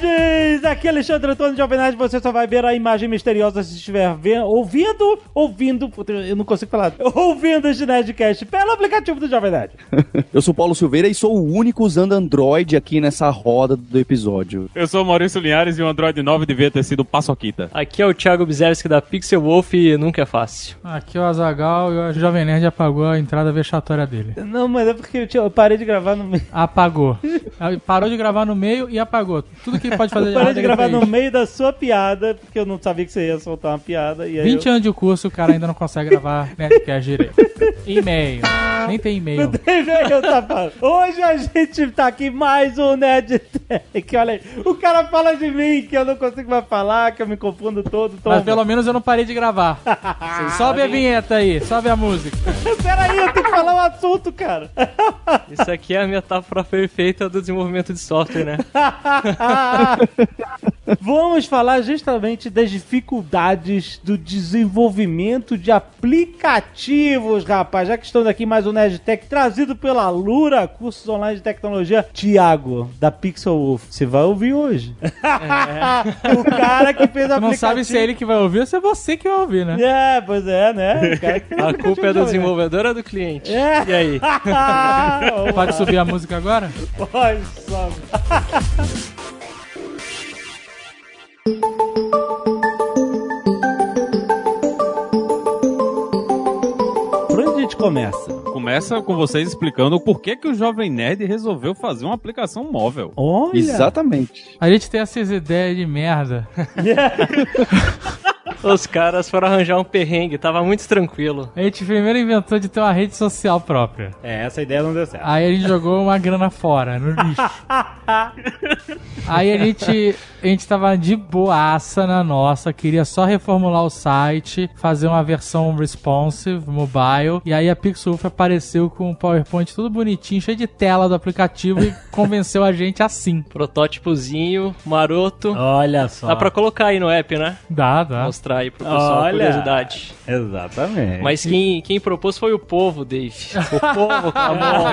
Nerds! Aqui é Alexandre Antônio de Jovem Nerd. Você só vai ver a imagem misteriosa se estiver vendo, ouvindo, ouvindo, eu não consigo falar, ouvindo este Nerdcast pelo aplicativo do Jovem Nerd. Eu sou Paulo Silveira e sou o único usando Android aqui nessa roda do episódio. Eu sou o Maurício Linhares e o Android 9 devia ter sido Paçoquita. Aqui é o Thiago Bizerski da Pixel Wolf e nunca é fácil. Aqui é o Azagal e o Jovem Nerd apagou a entrada vexatória dele. Não, mas é porque eu parei de gravar no meio. Apagou. Parou de gravar no meio e apagou. Tudo que pode fazer Eu de parei de gravar no meio da sua piada, porque eu não sabia que você ia soltar uma piada. E aí 20 eu... anos de curso, o cara ainda não consegue gravar Nerdcast direito. E-mail. Nem tem e-mail. E-mail, safado. Hoje a gente tá aqui mais um Nerd Tech. Olha aí, o cara fala de mim que eu não consigo mais falar, que eu me confundo todo. Toma. Mas pelo menos eu não parei de gravar. Sobe a vinheta aí, sobe a música. Peraí, eu tenho que falar um assunto, cara. Isso aqui é a metáfora perfeita do desenvolvimento de software, né? Vamos falar justamente das dificuldades do desenvolvimento de aplicativos, rapaz. Já que estamos aqui mais um Nerdtech trazido pela Lura, cursos online de tecnologia. Tiago, da Pixel Wolf, você vai ouvir hoje. o cara que fez Tu não sabe se é ele que vai ouvir ou se é você que vai ouvir, né? É, pois é, né? O cara que fez o A culpa é do jovem, né? desenvolvedor ou do cliente? É. E aí? Pode subir a música agora? Pode, sobe. Começa? Começa com vocês explicando por que, que o Jovem Nerd resolveu fazer uma aplicação móvel. Olha! Exatamente. A gente tem essas ideias de merda. Os caras foram arranjar um perrengue, tava muito tranquilo. A gente primeiro inventou de ter uma rede social própria. É, essa ideia não deu certo. Aí a gente jogou uma grana fora, no lixo. Aí a gente, a gente tava de boaça na nossa, queria só reformular o site, fazer uma versão responsive, mobile, e aí a Pixelwolf apareceu com um PowerPoint tudo bonitinho, cheio de tela do aplicativo e convenceu a gente assim. Protótipozinho, maroto. Olha só. Dá pra colocar aí no app, né? Dá, dá. Mostrar aí pro pessoal, Olha. curiosidade. Exatamente. Mas quem, quem propôs foi o povo, Dave. O povo clamou.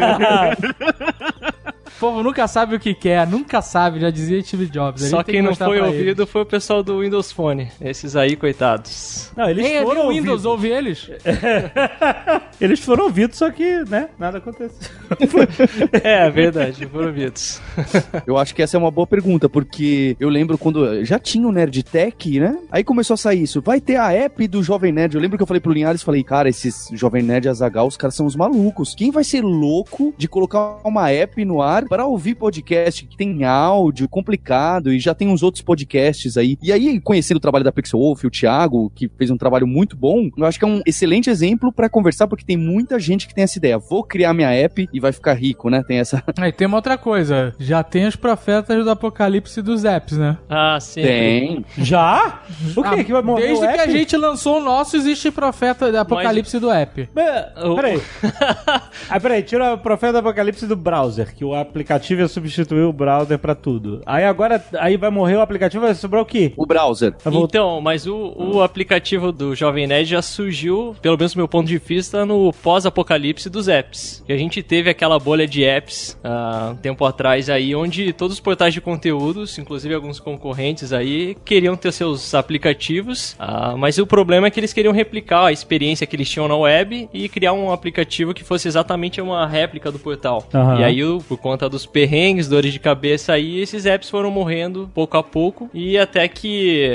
O povo nunca sabe o que quer, nunca sabe, já dizia Steve Jobs. Só quem que não foi ouvido foi o pessoal do Windows Phone. Esses aí, coitados. Não, eles eles. Nem foram o Windows ouvidos. ouve eles? Eles foram ouvidos, só que, né, nada aconteceu. É, verdade, foram ouvidos. Eu acho que essa é uma boa pergunta, porque eu lembro quando já tinha o Nerdtech, né? Aí começou a sair isso. Vai ter a app do Jovem Nerd. Eu lembro que eu falei pro Linhares, falei, cara, esses Jovem Nerd e Azagal, os caras são os malucos. Quem vai ser louco de colocar uma app no ar para ouvir podcast que tem áudio complicado e já tem uns outros podcasts aí. E aí, conhecendo o trabalho da Pixel Wolf, o Thiago, que fez um trabalho muito bom, eu acho que é um excelente exemplo para conversar, porque tem muita gente que tem essa ideia. Vou criar minha app e vai ficar rico, né? Tem essa. Aí tem uma outra coisa, já tem os profetas do apocalipse dos apps, né? Ah, sim. Tem. Já? O que? Ah, que vai morrer Desde o que app? a gente lançou o nosso, existe profeta do apocalipse do app. Mas, Peraí. ah, peraí, tira o profeta do apocalipse do browser, que o aplicativo ia substituir o browser pra tudo. Aí agora, aí vai morrer o aplicativo, vai sobrar o quê? O browser. Voltar- Então, mas o, o aplicativo do Jovem Nerd já surgiu, pelo menos do meu ponto de vista, no pós-apocalipse dos apps. E a gente teve aquela bolha de apps há um tempo atrás aí, onde todos os portais de conteúdos, inclusive alguns concorrentes aí, queriam ter seus aplicativos, ah, mas o problema é que eles queriam replicar a experiência que eles tinham na web e criar um aplicativo que fosse exatamente uma réplica do portal. Aham. E aí, por conta dos perrengues, dores de cabeça aí, esses apps foram morrendo pouco a pouco e até que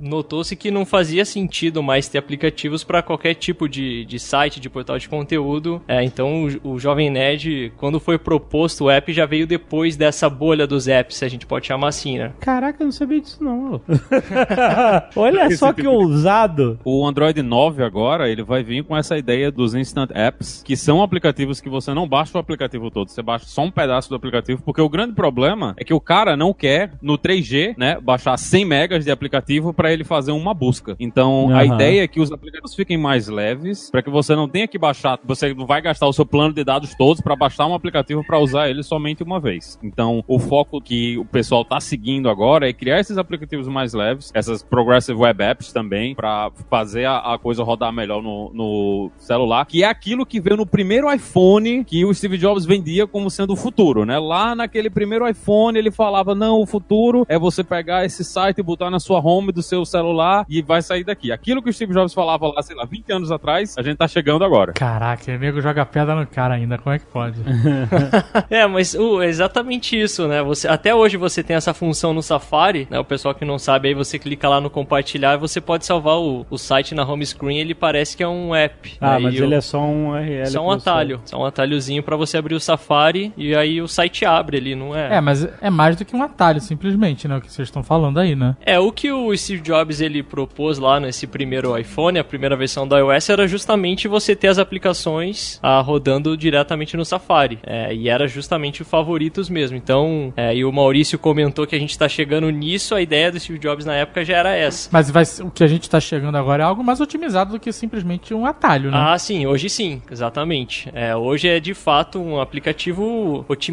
notou-se que não fazia sentido mais ter aplicativos para qualquer tipo de, de site, de portal de conteúdo. É, então, o, o Jovem Nerd, quando foi proposto o app, já veio depois dessa bolha dos apps, se a gente pode chamar assim, né? Caraca, eu não sabia disso não. Olha só que ousado. O Android 9 agora, ele vai vir com essa ideia dos Instant Apps, que são aplicativos que você não baixa o aplicativo todo, você baixa só um pedaço do aplicativo, porque o grande problema é que o cara não quer, no 3G, né, baixar 100 megas de aplicativo para ele fazer uma busca. Então, a Aham. ideia é que os aplicativos fiquem mais leves, para que você não tenha que baixar, você não vai gastar o seu plano de dados todos para baixar um aplicativo para usar ele somente uma vez. Então, o foco que o pessoal tá seguindo agora é criar esses aplicativos mais leves, essas Progressive Web Apps também, para fazer a, a coisa rodar melhor no, no celular, que é aquilo que veio no primeiro iPhone que o Steve Jobs vendia como sendo o futuro, né? Lá naquele primeiro iPhone ele falava: não, o futuro é você pegar esse site e botar na sua home do seu celular e vai sair daqui. Aquilo que o Steve Jobs falava lá, sei lá, 20 anos atrás, a gente tá chegando agora. Caraca, o nego joga pedra no cara ainda, como é que pode? É, mas uh, é exatamente isso, né? Você, até hoje você tem essa função no Safari, né? O pessoal que não sabe, aí você clica lá no compartilhar e você pode salvar o, o site na home screen, ele parece que é um app. Ah, Aí mas o- ele é só um URL. Só um atalho, só um atalhozinho pra você abrir o Safari e aí o site abre ali, não é? É, mas é mais do que um atalho, simplesmente, né? O que vocês estão falando aí, né? É, o que o Steve Jobs ele propôs lá nesse primeiro iPhone, a primeira versão do iOS, era justamente você ter as aplicações ah, rodando diretamente no Safari. É, e era justamente o favoritos mesmo. Então, é, e o Maurício comentou que a gente tá chegando nisso, a ideia do Steve Jobs na época já era essa. Mas vai o que a gente tá chegando agora é algo mais otimizado do que simplesmente um atalho, né? Ah, sim, hoje sim, exatamente. É, hoje é de fato um aplicativo otimizado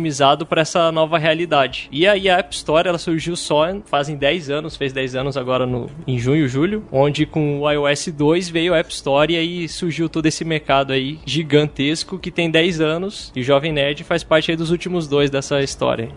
para essa nova realidade. E aí a App Store ela surgiu só fazem 10 anos, fez 10 anos agora no, em junho, julho, onde com o iOS 2 veio a App Store e aí surgiu todo esse mercado aí gigantesco que tem 10 anos e o Jovem Nerd faz parte aí dos últimos dois dessa história.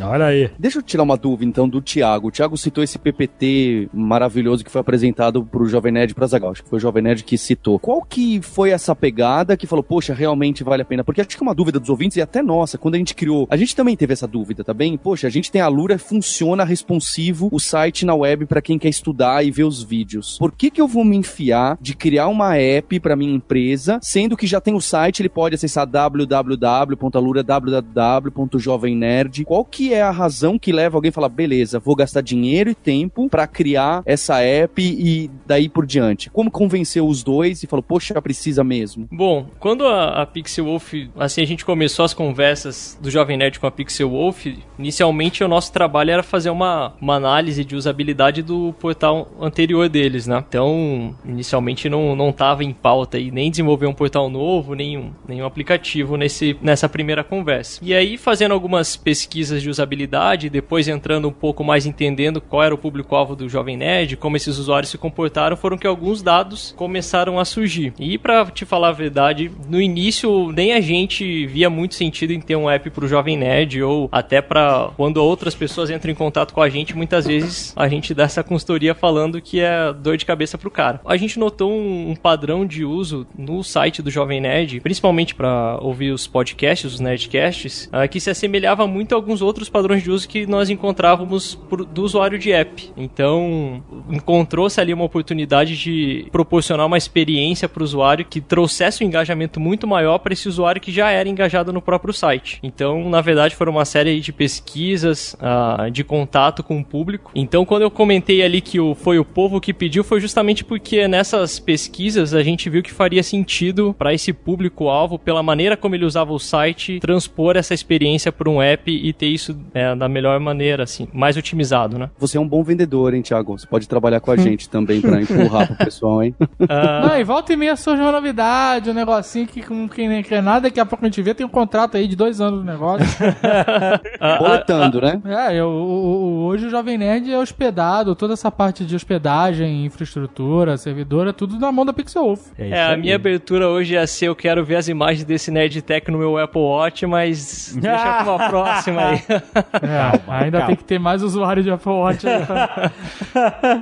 Olha aí. Deixa eu tirar uma dúvida, então, do Thiago. O Thiago citou esse PPT maravilhoso que foi apresentado pro Jovem Nerd pra Zagal. Acho que foi o Jovem Nerd que citou. Qual que foi essa pegada que falou, poxa, realmente vale a pena? Porque acho que é uma dúvida dos ouvintes e até nossa, quando a gente criou. A gente também teve essa dúvida, tá bem? Poxa, a gente tem a Lura, funciona responsivo o site na web pra quem quer estudar e ver os vídeos. Por que que eu vou me enfiar de criar uma app pra minha empresa, sendo que já tem o site, ele pode acessar www.alura, www.jovemnerd. Qual que é a razão que leva alguém a falar, beleza, vou gastar dinheiro e tempo pra criar essa app e daí por diante? Como convenceu os dois e falou, poxa, precisa mesmo? Bom, quando a, a Pixel Wolf, assim, a gente começou as conversas do Jovem Nerd com a Pixel Wolf, inicialmente o nosso trabalho era fazer uma, uma análise de usabilidade do portal anterior deles, né? Então, inicialmente não, não tava em pauta aí nem desenvolver um portal novo, nenhum, nenhum aplicativo nesse, nessa primeira conversa. E aí, fazendo algumas pesquisas de usabilidade, depois entrando um pouco mais entendendo qual era o público-alvo do Jovem Nerd, como esses usuários se comportaram, foram que alguns dados começaram a surgir. E pra te falar a verdade, no início nem a gente via muito sentido em ter um app pro Jovem Nerd ou até pra quando outras pessoas entram em contato com a gente, muitas vezes a gente dá essa consultoria falando que é dor de cabeça pro cara. A gente notou um, padrão de uso no site do Jovem Nerd, principalmente pra ouvir os podcasts, os nerdcasts, ah, que se assemelhava muito a alguns outros padrões de uso que nós encontrávamos pro- do usuário de app. Então, encontrou-se ali uma oportunidade de proporcionar uma experiência para o usuário que trouxesse um engajamento muito maior para esse usuário que já era engajado no próprio site. Então, na verdade, foram uma série de pesquisas, ah, de contato com o público. Então, quando eu comentei ali que o, foi o povo que pediu, foi justamente porque nessas pesquisas a gente viu que faria sentido para esse público-alvo, pela maneira como ele usava o site, transpor essa experiência para um app e ter isso é, da melhor maneira, assim, mais otimizado, né? Você é um bom vendedor, hein, Thiago? Você pode trabalhar com a gente também pra empurrar pro pessoal, hein? Ah, Não, e volta e meia surge uma novidade, um negocinho que com quem nem quer nada, daqui a pouco a gente vê, tem um contrato aí de dois anos do negócio. Boletando, né? é, eu, o- o- hoje o Jovem Nerd é hospedado, toda essa parte de hospedagem, infraestrutura, servidora, tudo na mão da Pixel Wolf. É, isso a minha abertura hoje ia ser eu quero ver as imagens desse Nerd Tech no meu Apple Watch, mas deixa pra uma próxima aí. É, ainda calma. tem que ter mais usuário de Apple Watch. pra-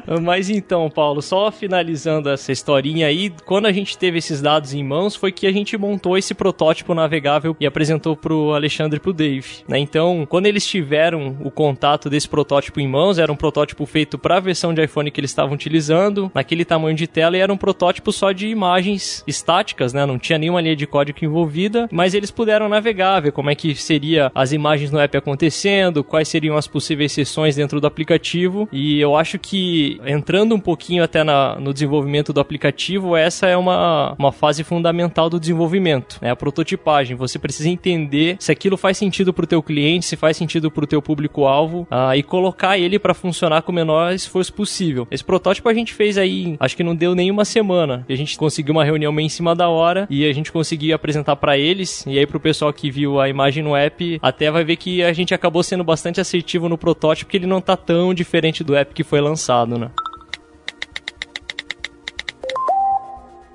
Mas então, Paulo, só finalizando essa historinha aí, quando a gente teve esses dados em mãos, foi que a gente montou esse protótipo navegável e apresentou pro Alexandre e pro Dave. né? Então, quando eles tiveram o contato desse protótipo em mãos, era um protótipo feito para a versão de iPhone que eles estavam utilizando, naquele tamanho de tela, e era um protótipo só de imagens estáticas, né? Não tinha nenhuma linha de código envolvida, mas eles puderam navegar, ver como é que seria as imagens no app acontecendo, quais seriam as possíveis sessões dentro do aplicativo. E eu acho que entrando um pouquinho até na, no desenvolvimento do aplicativo, essa é uma, uma fase fundamental do desenvolvimento, né? A prototipagem. Você precisa entender se aquilo faz sentido para o teu cliente, se faz sentido para o teu público-alvo ah, e colocar ele para funcionar com o menor esforço possível. Esse protótipo a gente fez aí, acho que não deu nem uma semana. A gente conseguiu uma reunião meio em cima da hora e a gente conseguiu apresentar para eles. E aí pro pessoal que viu a imagem no app, até vai ver que a gente acabou sendo bastante assertivo no protótipo, porque ele não tá tão diferente do app que foi lançado, né?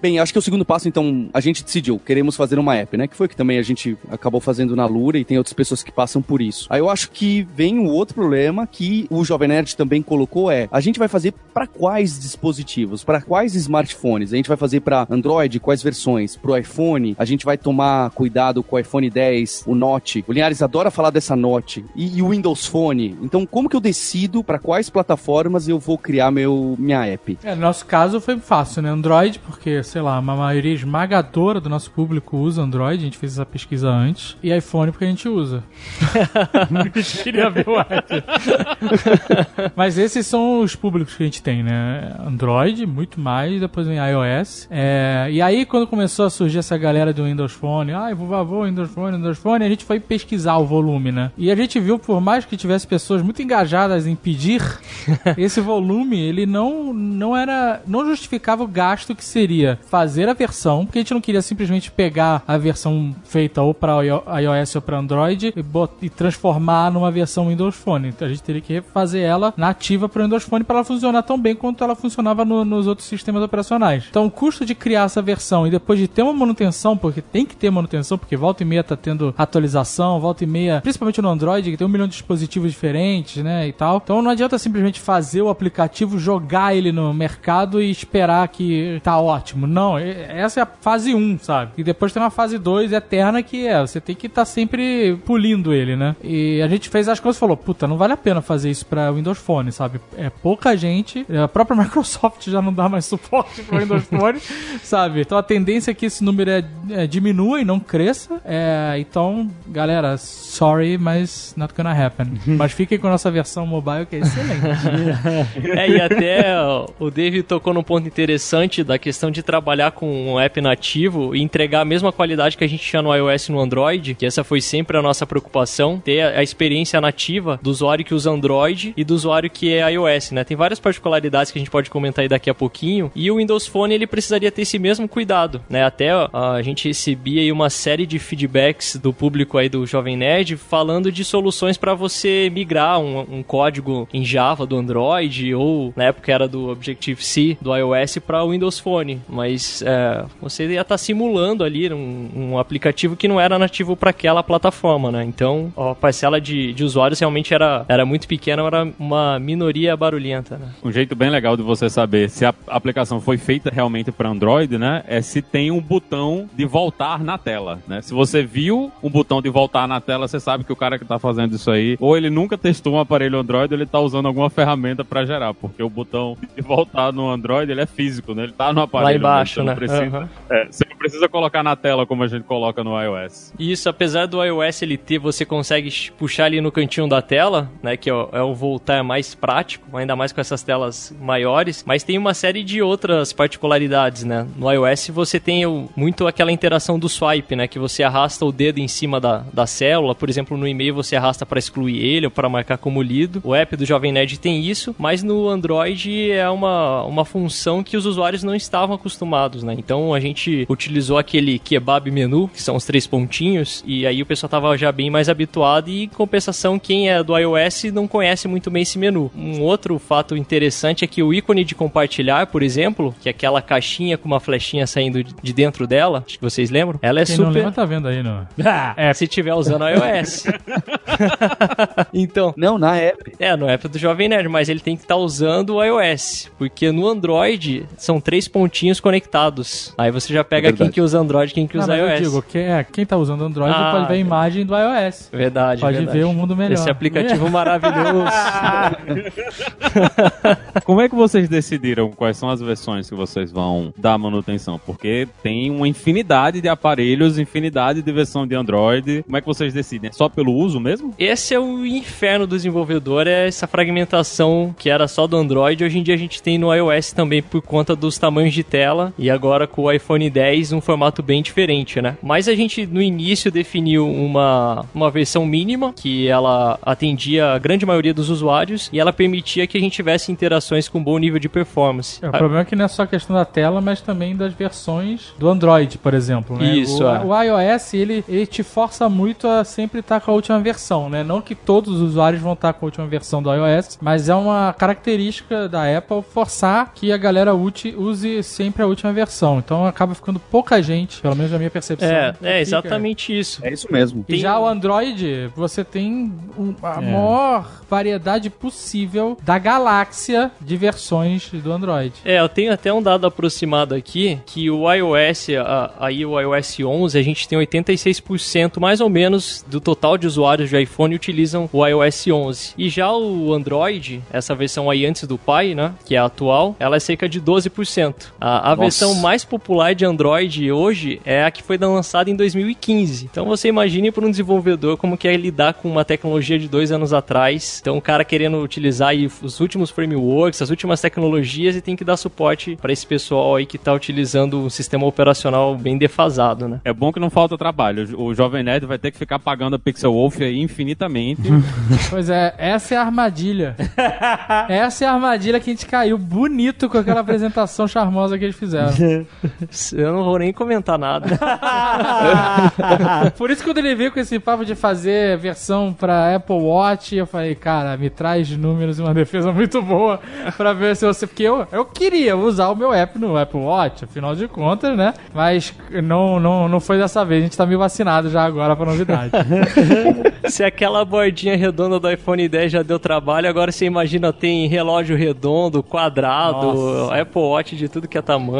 Bem, acho que o segundo passo, então, a gente decidiu, queremos fazer uma app, né? Que foi que também a gente acabou fazendo na Lura e tem outras pessoas que passam por isso. Aí eu acho que vem o outro problema que o Jovem Nerd também colocou é, a gente vai fazer para quais dispositivos, para quais smartphones? A gente vai fazer para Android, quais versões? Pro iPhone, a gente vai tomar cuidado com o iPhone 10, o Note. O Linhares adora falar dessa Note e, e o Windows Phone. Então, como que eu decido para quais plataformas eu vou criar meu minha app? É, no nosso caso foi fácil, né? Android, porque sei lá, uma maioria esmagadora do nosso público usa Android, a gente fez essa pesquisa antes, e iPhone porque a gente usa. queria ver o. Mas esses são os públicos que a gente tem, né? Android, muito mais, depois vem iOS. É, e aí, quando começou a surgir essa galera do Windows Phone, ai, ah, por favor, Windows Phone, Windows Phone, a gente foi pesquisar o volume, né? E a gente viu, por mais que tivesse pessoas muito engajadas em pedir, esse volume, ele não, não era, não justificava o gasto que seria fazer a versão, porque a gente não queria simplesmente pegar a versão feita ou para iOS ou para Android e, e, transformar numa versão Windows Phone. Então a gente teria que fazer ela nativa para o Windows Phone para ela funcionar tão bem quanto ela funcionava no, nos outros sistemas operacionais. Então o custo de criar essa versão e depois de ter uma manutenção, porque tem que ter manutenção, porque volta e meia tá tendo atualização, volta e meia, principalmente no Android, que tem um milhão de dispositivos diferentes, né, e tal. Então não adianta simplesmente fazer o aplicativo, jogar ele no mercado e esperar que tá ótimo. Não, essa é a fase 1, sabe? E depois tem uma fase 2 eterna que é, você tem que estar tá sempre polindo ele, né? E a gente fez as coisas e falou, puta, não vale a pena fazer isso pra Windows Phone, sabe? É pouca gente, a própria Microsoft já não dá mais suporte pro Windows Phone, sabe? Então a tendência é que esse número é, é, diminua e não cresça. É, então, galera, sorry, mas not gonna happen. mas fiquem com a nossa versão mobile que é excelente. é, e até o David tocou num ponto interessante da questão de trabalhar com um app nativo e entregar a mesma qualidade que a gente tinha no iOS e no Android, que essa foi sempre a nossa preocupação, ter a, experiência nativa do usuário que usa Android e do usuário que é iOS, né? Tem várias particularidades que a gente pode comentar aí daqui a pouquinho, e o Windows Phone ele precisaria ter esse mesmo cuidado, né? Até a gente recebia aí uma série de feedbacks do público aí do Jovem Nerd falando de soluções para você migrar um, um, código em Java do Android ou na época era do Objective-C do iOS para o Windows Phone, mas é, você ia estar tá simulando ali um, um, aplicativo que não era nativo para aquela plataforma, né? Então, a parcela de, de usuários realmente era, era muito pequena, era uma minoria barulhenta, né? Um jeito bem legal de você saber se a aplicação foi feita realmente para Android, né? É se tem um botão de voltar na tela, né? Se você viu um botão de voltar na tela, você sabe que o cara que está fazendo isso aí, ou ele nunca testou um aparelho Android, ou ele está usando alguma ferramenta para gerar, porque o botão de voltar no Android, ele é físico, né? Ele tá no aparelho. Né? precisa, uhum. é, você não precisa colocar na tela como a gente coloca no iOS. Isso, apesar do iOS ele ter, você consegue puxar ali no cantinho da tela, né? Que é o, é o voltar mais prático, ainda mais com essas telas maiores. Mas tem uma série de outras particularidades, né? No iOS você tem o, muito aquela interação do swipe, né? Que você arrasta o dedo em cima da, da célula. Por exemplo, no e-mail você arrasta para excluir ele ou para marcar como lido. O app do Jovem Nerd tem isso, mas no Android é uma, uma função que os usuários não estavam acostumados, né? Então a gente utilizou aquele kebab menu, que são os três pontinhos, e aí o pessoal tava já bem mais habituado e em compensação quem é do iOS não conhece muito bem esse menu. Um outro fato interessante é que o ícone de compartilhar, por exemplo, que é aquela caixinha com uma flechinha saindo de dentro dela, acho que vocês lembram? Ela é quem super não lembra tá vendo aí, não. é, se tiver usando iOS. então, não, na app. É, no app do Jovem Nerd, mas ele tem que estar tá usando o iOS, porque no Android são três pontinhos conectados Aí você já pega é quem que usa Android quem que usa iOS. Eu digo, quem, é, quem tá usando Android ah, pode ver a imagem do iOS. Verdade, Pode verdade. ver um mundo melhor. Esse aplicativo maravilhoso. Como é que vocês decidiram quais são as versões que vocês vão dar manutenção? Porque tem uma infinidade de aparelhos, infinidade de versão de Android. Como é que vocês decidem? É só pelo uso mesmo? Esse é o inferno do desenvolvedor, é essa fragmentação que era só do Android. Hoje em dia a gente tem no iOS também por conta dos tamanhos de tela e agora com o iPhone 10 um formato bem diferente, né? Mas a gente no início definiu uma, uma versão mínima que ela atendia a grande maioria dos usuários e ela permitia que a gente tivesse interações com bom nível de performance. É, o problema é que não é só a questão da tela, mas também das versões do Android, por exemplo. Né? Isso, o, é. o iOS, ele, ele te força muito a sempre estar com a última versão, né? Não que todos os usuários vão estar com a última versão do iOS, mas é uma característica da Apple forçar que a galera use, use sempre a última versão. Então acaba ficando pouca gente, pelo menos na minha percepção. É, é exatamente isso. É isso mesmo. E já o Android, você tem um- a maior variedade possível da galáxia de versões do Android. É, eu tenho até um dado aproximado aqui, que o iOS, a- aí o iOS 11, a gente tem 86% mais ou menos do total de usuários de iPhone utilizam o iOS 11. E já o Android, essa versão aí antes do Pi, né, que é a atual, ela é cerca de 12%. A, a versão mais popular de Android hoje é a que foi lançada em 2015. Então você imagine para um desenvolvedor como que é lidar com uma tecnologia de dois anos atrás. Então o cara querendo utilizar aí os últimos frameworks, as últimas tecnologias e tem que dar suporte para esse pessoal aí que tá utilizando um sistema operacional bem defasado, né? É bom que não falta trabalho. O Jovem Nerd vai ter que ficar pagando a Pixel Wolf aí infinitamente. Pois é, essa é a armadilha. essa é a armadilha que a gente caiu bonito com aquela apresentação charmosa que eles fizeram. Eu não vou nem comentar nada. Por isso, quando ele veio com esse papo de fazer versão pra Apple Watch, eu falei, cara, me traz números e uma defesa muito boa pra ver se você. Porque eu, eu queria usar o meu app no Apple Watch, afinal de contas, né? Mas não, não, não foi dessa vez. A gente tá meio vacinado já agora pra novidade. Se aquela bordinha redonda do iPhone 10 já deu trabalho, agora você imagina tem relógio redondo, quadrado, Nossa. Apple Watch de tudo que é tamanho.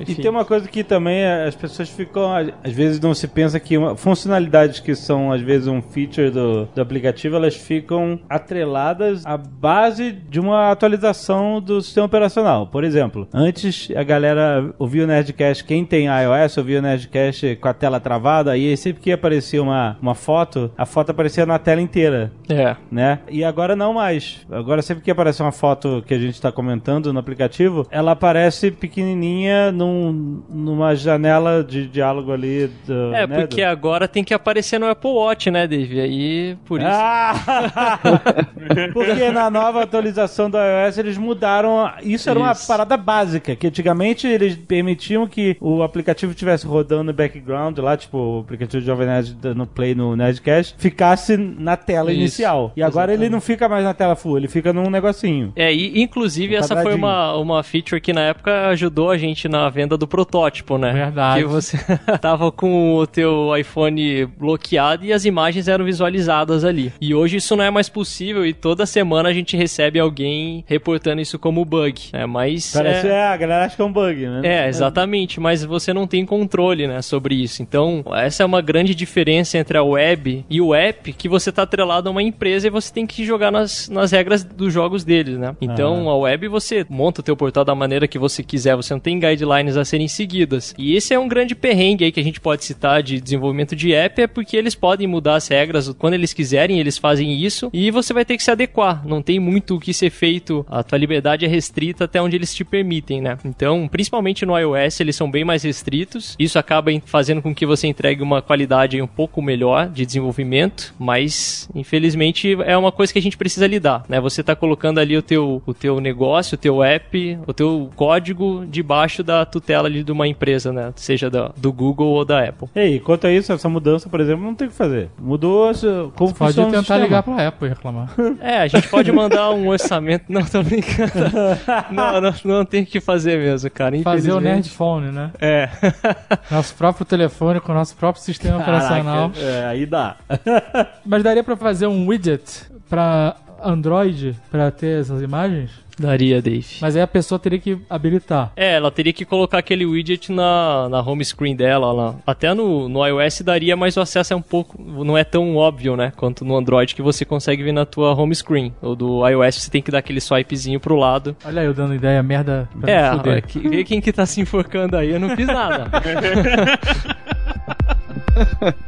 E enfim. tem uma coisa que também é, as pessoas ficam, às vezes não se pensa que uma, funcionalidades que são às vezes um feature do, do aplicativo, elas ficam atreladas à base de uma atualização do sistema operacional. Por exemplo, antes a galera ouvia o Nerdcast, quem tem iOS ouvia o Nerdcast com a tela travada, e aí sempre que aparecia uma, uma foto, a foto aparecia na tela inteira É. né? E agora não mais. Agora sempre que aparece uma foto que a gente está comentando no aplicativo, ela aparece pequenininha num, numa janela de diálogo ali. Do, É, né, porque do- agora tem que aparecer no Apple Watch, né, Dave? Aí, por isso. Ah! Porque na nova atualização do iOS eles mudaram. Isso era uma Isso. parada básica, que antigamente eles permitiam que o aplicativo estivesse rodando no background lá, tipo o aplicativo de Jovem Nerd no Play no Nerdcast, ficasse na tela Isso, inicial. E agora ele exatamente. não fica mais na tela full, ele fica num negocinho. É, e inclusive Um essa foi uma, uma feature que na época ajudou a gente na venda do protótipo, né? Verdade. Que você tava com o teu iPhone bloqueado e as imagens eram visualizadas ali. E hoje isso não é mais possível e toda semana a gente recebe alguém reportando isso como bug, né? Mas Parece, é... é, a galera acha que é um bug, né? É, exatamente, mas você não tem controle, né, sobre isso. Então, essa é uma grande diferença entre a web e o app, que você tá atrelado a uma empresa e você tem que jogar nas, nas regras dos jogos deles, né? Então, a web você monta o teu portal da maneira que você quiser, você não tem guidelines a serem seguidas. E esse é um grande perrengue aí que a gente pode citar de desenvolvimento de app, é porque eles podem mudar as regras quando eles quiserem, eles fazem isso, e você vai ter que se adequar. Não tem muito o que ser feito, a tua liberdade é restrita até onde eles te permitem, né? Então, principalmente no iOS, eles são bem mais restritos. Isso acaba fazendo com que você entregue uma qualidade um pouco melhor de desenvolvimento, mas infelizmente é uma coisa que a gente precisa lidar, né? Você tá colocando ali o teu, o teu negócio, o teu app, o teu código debaixo da tutela ali de uma empresa, né? Seja da, do Google ou da Apple. Ei, quanto a isso, essa mudança, por exemplo, não tem o que fazer. Mudou como Pode funciona o tentar sistema. ligar pra Apple e reclamar. É, a gente pode mandar um orçamento. Não, tô brincando. Não, não, não tem o que fazer mesmo, cara. Fazer o. Nerdphone, né? É. Nosso próprio telefone com o nosso próprio sistema operacional. Caraca, é, aí dá. Mas daria pra fazer um widget pra Android pra ter essas imagens? Daria, Dave. Mas aí a pessoa teria que habilitar. É, ela teria que colocar aquele widget na, na home screen dela. Lá. Até no, no iOS daria, mas o acesso é um pouco. não é tão óbvio, né? Quanto no Android que você consegue ver na tua home screen. Ou do iOS você tem que dar aquele swipezinho pro lado. Olha eu dando ideia merda pra É, me fuder. é, que- vê quem que tá se enforcando aí, eu não fiz nada.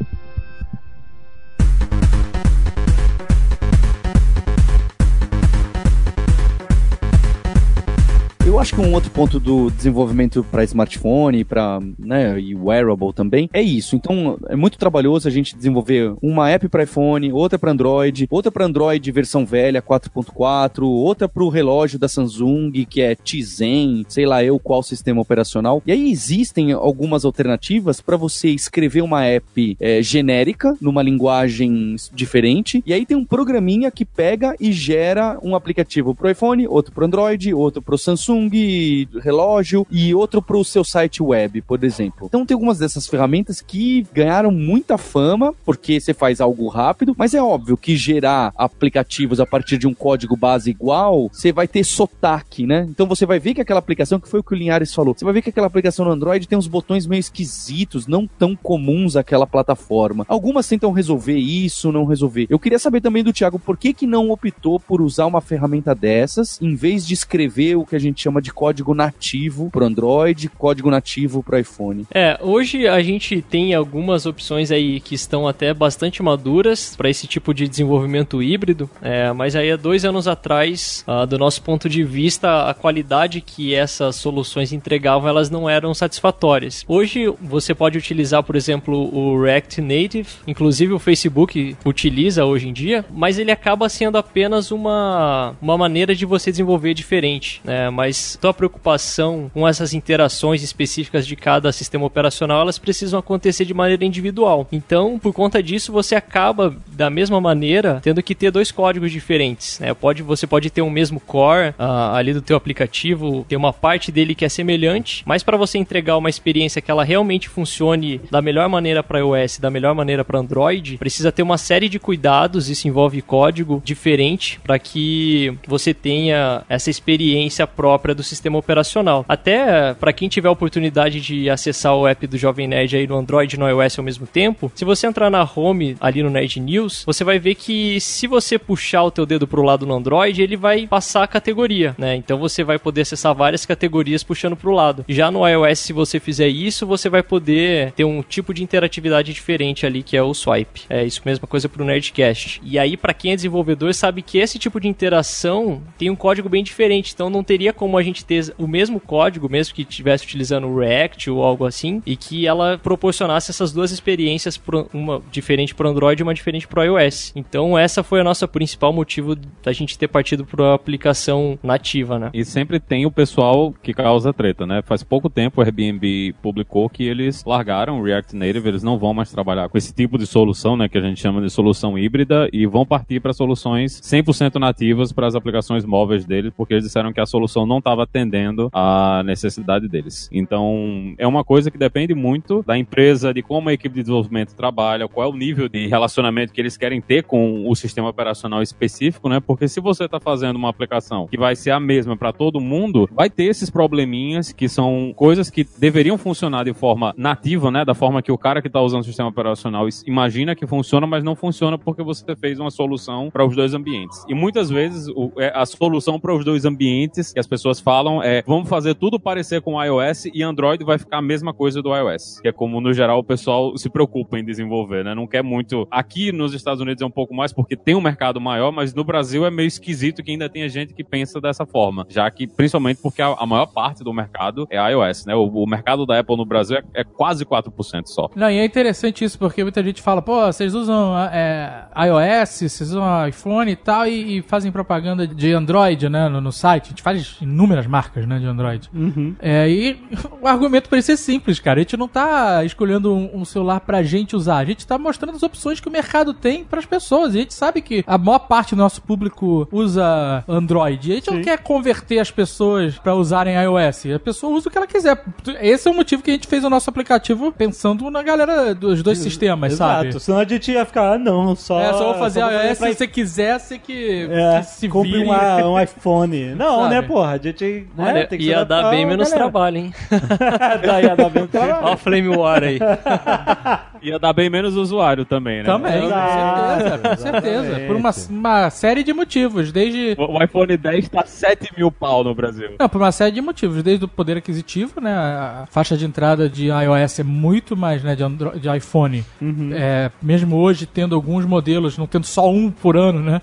Eu acho que um outro ponto do desenvolvimento para smartphone, para né, e wearable também, é isso. Então é muito trabalhoso a gente desenvolver uma app para iPhone, outra para Android, outra para Android versão velha 4.4, outra para o relógio da Samsung que é Tizen, sei lá eu qual sistema operacional. E aí existem algumas alternativas para você escrever uma app é, genérica numa linguagem diferente. E aí tem um programinha que pega e gera um aplicativo pro iPhone, outro pro Android, outro pro Samsung, relógio e outro pro seu site web, por exemplo. Então tem algumas dessas ferramentas que ganharam muita fama porque você faz algo rápido, mas é óbvio que gerar aplicativos a partir de um código base igual, você vai ter sotaque, né? Então você vai ver que aquela aplicação, que foi o que o Linhares falou, você vai ver que aquela aplicação no Android tem uns botões meio esquisitos, não tão comuns àquela plataforma. Algumas tentam resolver isso, não resolver. Eu queria saber também do Thiago, por que que não optou por usar uma ferramenta dessas, em vez de escrever o que a gente chama de código nativo pro Android, código nativo pro iPhone? É, hoje a gente tem algumas opções aí que estão até bastante maduras para esse tipo de desenvolvimento híbrido, é, mas aí há dois anos atrás, ah, do nosso ponto de vista, a qualidade que essas soluções entregavam, elas não eram satisfatórias. Hoje você pode utilizar, por exemplo, o React Native, inclusive o Facebook utiliza hoje em dia, mas ele acaba sendo apenas uma, uma maneira de você desenvolver diferente, né? Mas tua preocupação com essas interações específicas de cada sistema operacional, elas precisam acontecer de maneira individual. Então, por conta disso, você acaba da mesma maneira tendo que ter dois códigos diferentes. Né? Pode, você pode ter um mesmo core ah, ali do teu aplicativo, ter uma parte dele que é semelhante, mas para você entregar uma experiência que ela realmente funcione da melhor maneira para iOS, da melhor maneira para Android, precisa ter uma série de cuidados. Isso envolve código diferente para que você tenha essa experiência própria do sistema operacional. Até para quem tiver a oportunidade de acessar o app do Jovem Nerd aí no Android e no iOS ao mesmo tempo, se você entrar na home ali no Nerd News, você vai ver que se você puxar o teu dedo pro lado no Android, ele vai passar a categoria, né? Então você vai poder acessar várias categorias puxando pro lado. Já no iOS, se você fizer isso, você vai poder ter um tipo de interatividade diferente ali, que é o swipe. É isso mesma coisa pro Nerdcast. E aí, para quem é desenvolvedor, sabe que esse tipo de interação tem um código bem diferente, então não teria como a gente ter o mesmo código, mesmo que estivesse utilizando o React ou algo assim, e que ela proporcionasse essas duas experiências, uma diferente para Android e uma diferente para iOS. Então, essa foi a nossa principal motivo da gente ter partido para a aplicação nativa, né? E sempre tem o pessoal que causa treta, né? Faz pouco tempo o Airbnb publicou que eles largaram o React Native, eles não vão mais trabalhar com esse tipo de solução, né? Que a gente chama de solução híbrida, e vão partir para soluções 100% nativas para as aplicações móveis deles, porque eles disseram que a solução não estava atendendo a necessidade deles. Então, é uma coisa que depende muito da empresa, de como a equipe de desenvolvimento trabalha, qual é o nível de relacionamento que eles querem ter com o sistema operacional específico, né? Porque se você está fazendo uma aplicação que vai ser a mesma para todo mundo, vai ter esses probleminhas que são coisas que deveriam funcionar de forma nativa, né? Da forma que o cara que está usando o sistema operacional imagina que funciona, mas não funciona porque você fez uma solução para os dois ambientes. E muitas vezes é a solução para os dois ambientes que as pessoas falam é vamos fazer tudo parecer com o iOS e Android vai ficar a mesma coisa do iOS. Que é como no geral o pessoal se preocupa em desenvolver, né? Não quer muito. Aqui nos Estados Unidos é um pouco mais porque tem um mercado maior, mas no Brasil é meio esquisito que ainda tenha gente que pensa dessa forma. Já que, principalmente porque a, a maior parte do mercado é iOS, né? O, o mercado da Apple no Brasil é, é quase 4% só. Não, e é interessante isso, porque muita gente fala, pô, vocês usam é, iOS, vocês usam iPhone e tal, e, e fazem propaganda de Android, né, no, no site. A gente faz inúmeras inúmeras marcas, né, de Android. Uhum. É, e o argumento parecia simples, cara. A gente não tá escolhendo um, um celular pra gente usar, a gente tá mostrando as opções que o mercado tem pras pessoas. E a gente sabe que a maior parte do nosso público usa Android. E a gente não Sim. quer converter as pessoas pra usarem iOS. A pessoa usa o que ela quiser. Esse é o motivo que a gente fez o nosso aplicativo pensando na galera dos dois sistemas, Exato. sabe? Senão a gente ia ficar, ah, não, só. É, só vou fazer só iOS pra- se você quiser, você que, É, que se compre uma- um iPhone. Não, Sabe? né, porra? A gente. Né, Olha, tem que ia dar bem menos galera. trabalho, hein? Daí ia dar bem trabalho. Ó o Flame War aí. Ia dar bem menos usuário também, né? Também, certeza, com certeza. Por uma, uma série de motivos, desde... O iPhone 10 tá 7 mil pau no Brasil. Não, por uma série de motivos, desde o poder aquisitivo, né? A faixa de entrada de iOS é muito mais, né, de, Andro de iPhone. É, mesmo hoje, tendo alguns modelos, não tendo só um por ano, né?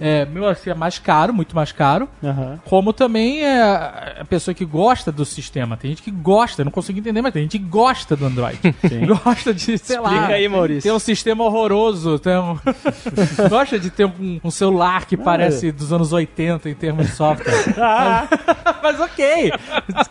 É, meu, assim, é mais caro, muito mais caro. Aham. Como também é a pessoa que gosta do sistema. Tem gente que gosta, eu não consigo entender, mas tem gente que gosta do Android. Gosta de, sei lá. Explica aí, Maurício. Ter um sistema horroroso. Ter um... gosta de ter um, um celular que parece dos anos 80 em termos de software. Ah, mas ok.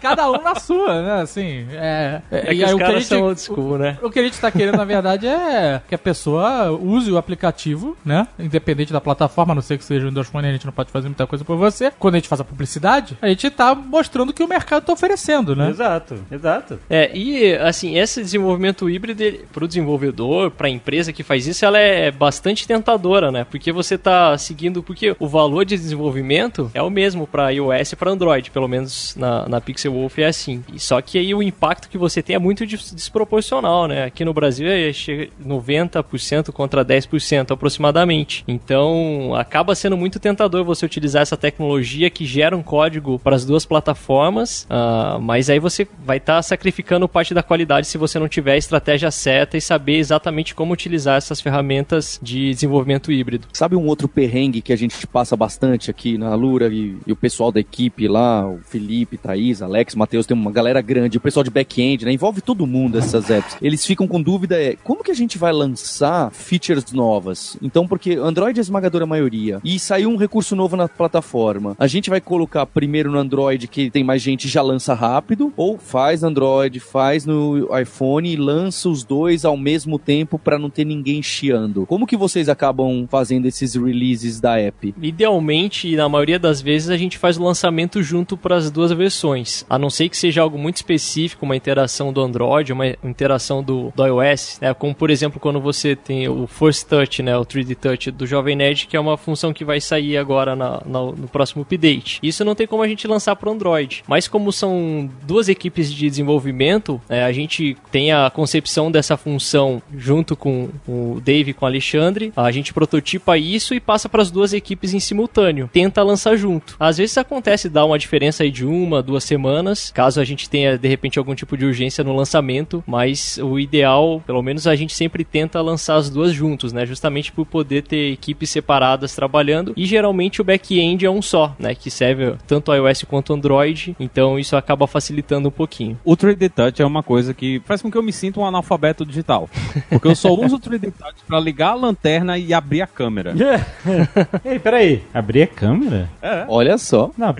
Cada um na sua, né? Assim, é. É que aí os o que a caras gente- são old school, né? o que a gente tá querendo, na verdade, é que a pessoa use o aplicativo, né? Independente da plataforma, a não ser que seja o Windows Phone, a gente não pode fazer muita coisa por você. Quando a gente faz a publicidade, a gente tá mostrando o que o mercado tá oferecendo, né? Exato, exato. É, e assim, esse desenvolvimento híbrido para o desenvolvedor, para a empresa que faz isso, ela é bastante tentadora, né? Porque você tá seguindo, porque o valor de desenvolvimento é o mesmo para iOS e para Android, pelo menos na, na Pixel Wolf é assim. E só que aí o impacto que você tem é muito des- desproporcional, né? Aqui no Brasil é chega 90% contra 10% aproximadamente. Então, acaba sendo muito tentador você utilizar essa tecnologia que gera um código para as duas plataformas, ah, mas aí você vai estar sacrificando parte da qualidade se você não tiver a estratégia certa e saber exatamente como utilizar essas ferramentas de desenvolvimento híbrido. Sabe um outro perrengue que a gente passa bastante aqui na Lura e, e o pessoal da equipe lá, o Felipe, Thaís, Alex, Matheus, tem uma galera grande, o pessoal de back-end, né? Envolve todo mundo essas apps. Eles ficam com dúvida é, como que a gente vai lançar features novas? Então, porque Android é a esmagadora maioria e saiu um recurso novo na plataforma, a gente vai colocar primeiro no Android que tem mais gente já lança rápido ou faz Android, faz no iPhone e lança os dois ao mesmo tempo para não ter ninguém chiando. Como que vocês acabam fazendo esses releases da app? Idealmente, na maioria das vezes, a gente faz o lançamento junto para as duas versões. A não ser que seja algo muito específico, uma interação do Android, uma interação do, do iOS, né? Como, por exemplo, quando você tem o Force Touch, né? O 3D Touch do Jovem Nerd, que é uma função que vai sair agora na- na- no próximo update. Isso não tem como a gente lançar para Android. Mas como são duas equipes de desenvolvimento, é, a gente tem a concepção dessa função junto com o Dave e com o Alexandre. A gente prototipa isso e passa para as duas equipes em simultâneo. Tenta lançar junto. Às vezes acontece dar uma diferença aí de uma, duas semanas, caso a gente tenha de repente algum tipo de urgência no lançamento, mas o ideal, pelo menos a gente sempre tenta lançar as duas juntos, né? Justamente por poder ter equipes separadas trabalhando e geralmente o back-end é um só, né? Que serve tanto iOS quanto Android, então isso acaba facilitando um pouquinho. O 3D Touch é uma coisa que faz com que eu me sinta um analfabeto digital. Porque eu só uso o 3D Touch pra ligar a lanterna e abrir a câmera. Ei, peraí. Abrir a câmera? Olha só. Não.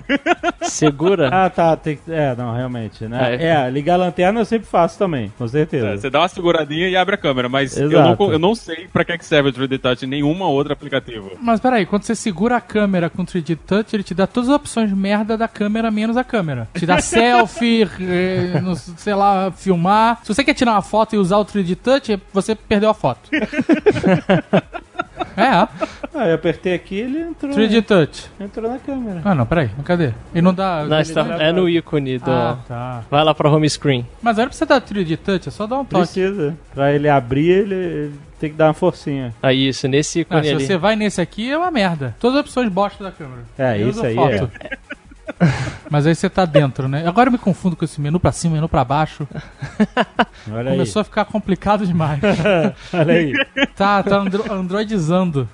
Segura? Ah, tá. Tem... que- É, não, realmente, né? É. É. ligar a lanterna eu sempre faço também, com certeza. É, Você dá uma seguradinha e abre a câmera, mas eu não, eu não sei pra que que serve o 3D Touch em nenhuma outra aplicativo. Mas peraí, quando você segura a câmera com 3D Touch, ele te dá todas as opções merda da câmera, menos a câmera. Te dá selfie, eh, no- sei lá, filmar. Se você quer tirar uma foto e usar o 3D Touch, você perdeu a foto. é, Ah, eu apertei aqui e ele entrou, 3D Touch. entrou na câmera. Ah, não, peraí, cadê? Ele não dá. Não, está- é no ícone do. Ah, tá. Vai lá pra home screen. Mas aí não precisa dar 3D Touch, é só dar um toque. Precisa. Pra ele abrir, ele, ele tem que dar uma forcinha. Aí, isso, nesse Ah, ícone se ali. você vai nesse aqui, é uma merda. Todas as opções bosta da câmera. É, Eu isso aí foto. Mas aí você tá dentro, né? Agora eu me confundo com esse menu pra cima, menu pra baixo. Olha aí. Começou a ficar complicado demais. Olha aí. Tá, tá andro androidizando.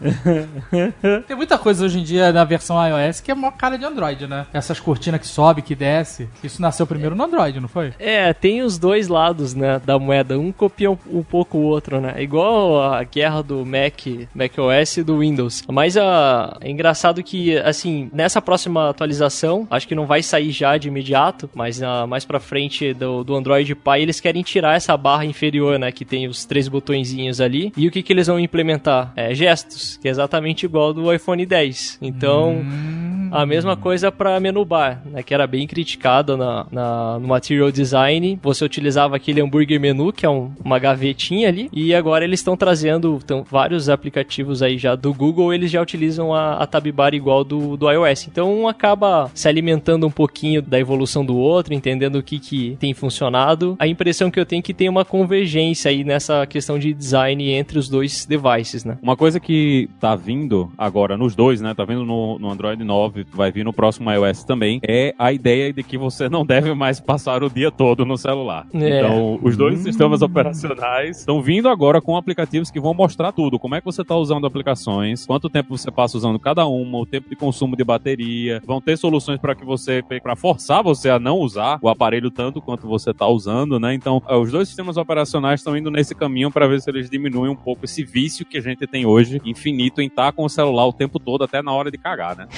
Tem muita coisa hoje em dia na versão iOS que é maior cara de Android, né? Essas cortinas que sobe, que desce. Isso nasceu primeiro no Android, não foi? É, tem os dois lados, né, da moeda. Um copia um, um pouco o outro, né? Igual a guerra do Mac, Mac OS e do Windows. Mas ah, é engraçado que, assim, nessa próxima atualização, acho que não vai sair já de imediato, mas uh, mais pra frente do, do Android Pie eles querem tirar essa barra inferior, né? Que tem os três botõezinhos ali. E o que, que eles vão implementar? É gestos, que é exatamente igual do iPhone 10. Então. Hum. A mesma coisa para menu bar, né, que era bem criticado na, na, no Material Design. Você utilizava aquele hambúrguer menu, que é um, uma gavetinha ali, e agora eles estão trazendo tão, vários aplicativos aí já do Google, eles já utilizam a, a tab bar igual do, do iOS. Então um acaba se alimentando um pouquinho da evolução do outro, entendendo o que, que tem funcionado. A impressão que eu tenho é que tem uma convergência aí nessa questão de design entre os dois devices, né? Uma coisa que tá vindo agora nos dois, né? Tá vindo no, no Android 9 vai vir no próximo iOS também, é a ideia de que você não deve mais passar o dia todo no celular. É. Então, os dois hum. sistemas operacionais estão vindo agora com aplicativos que vão mostrar tudo, como é que você está usando aplicações, quanto tempo você passa usando cada uma, o tempo de consumo de bateria, vão ter soluções para que você, para forçar você a não usar o aparelho tanto quanto você está usando, né? Então, é, os dois sistemas operacionais estão indo nesse caminho para ver se eles diminuem um pouco esse vício que a gente tem hoje, infinito, em estar tá com o celular o tempo todo, até na hora de cagar, né?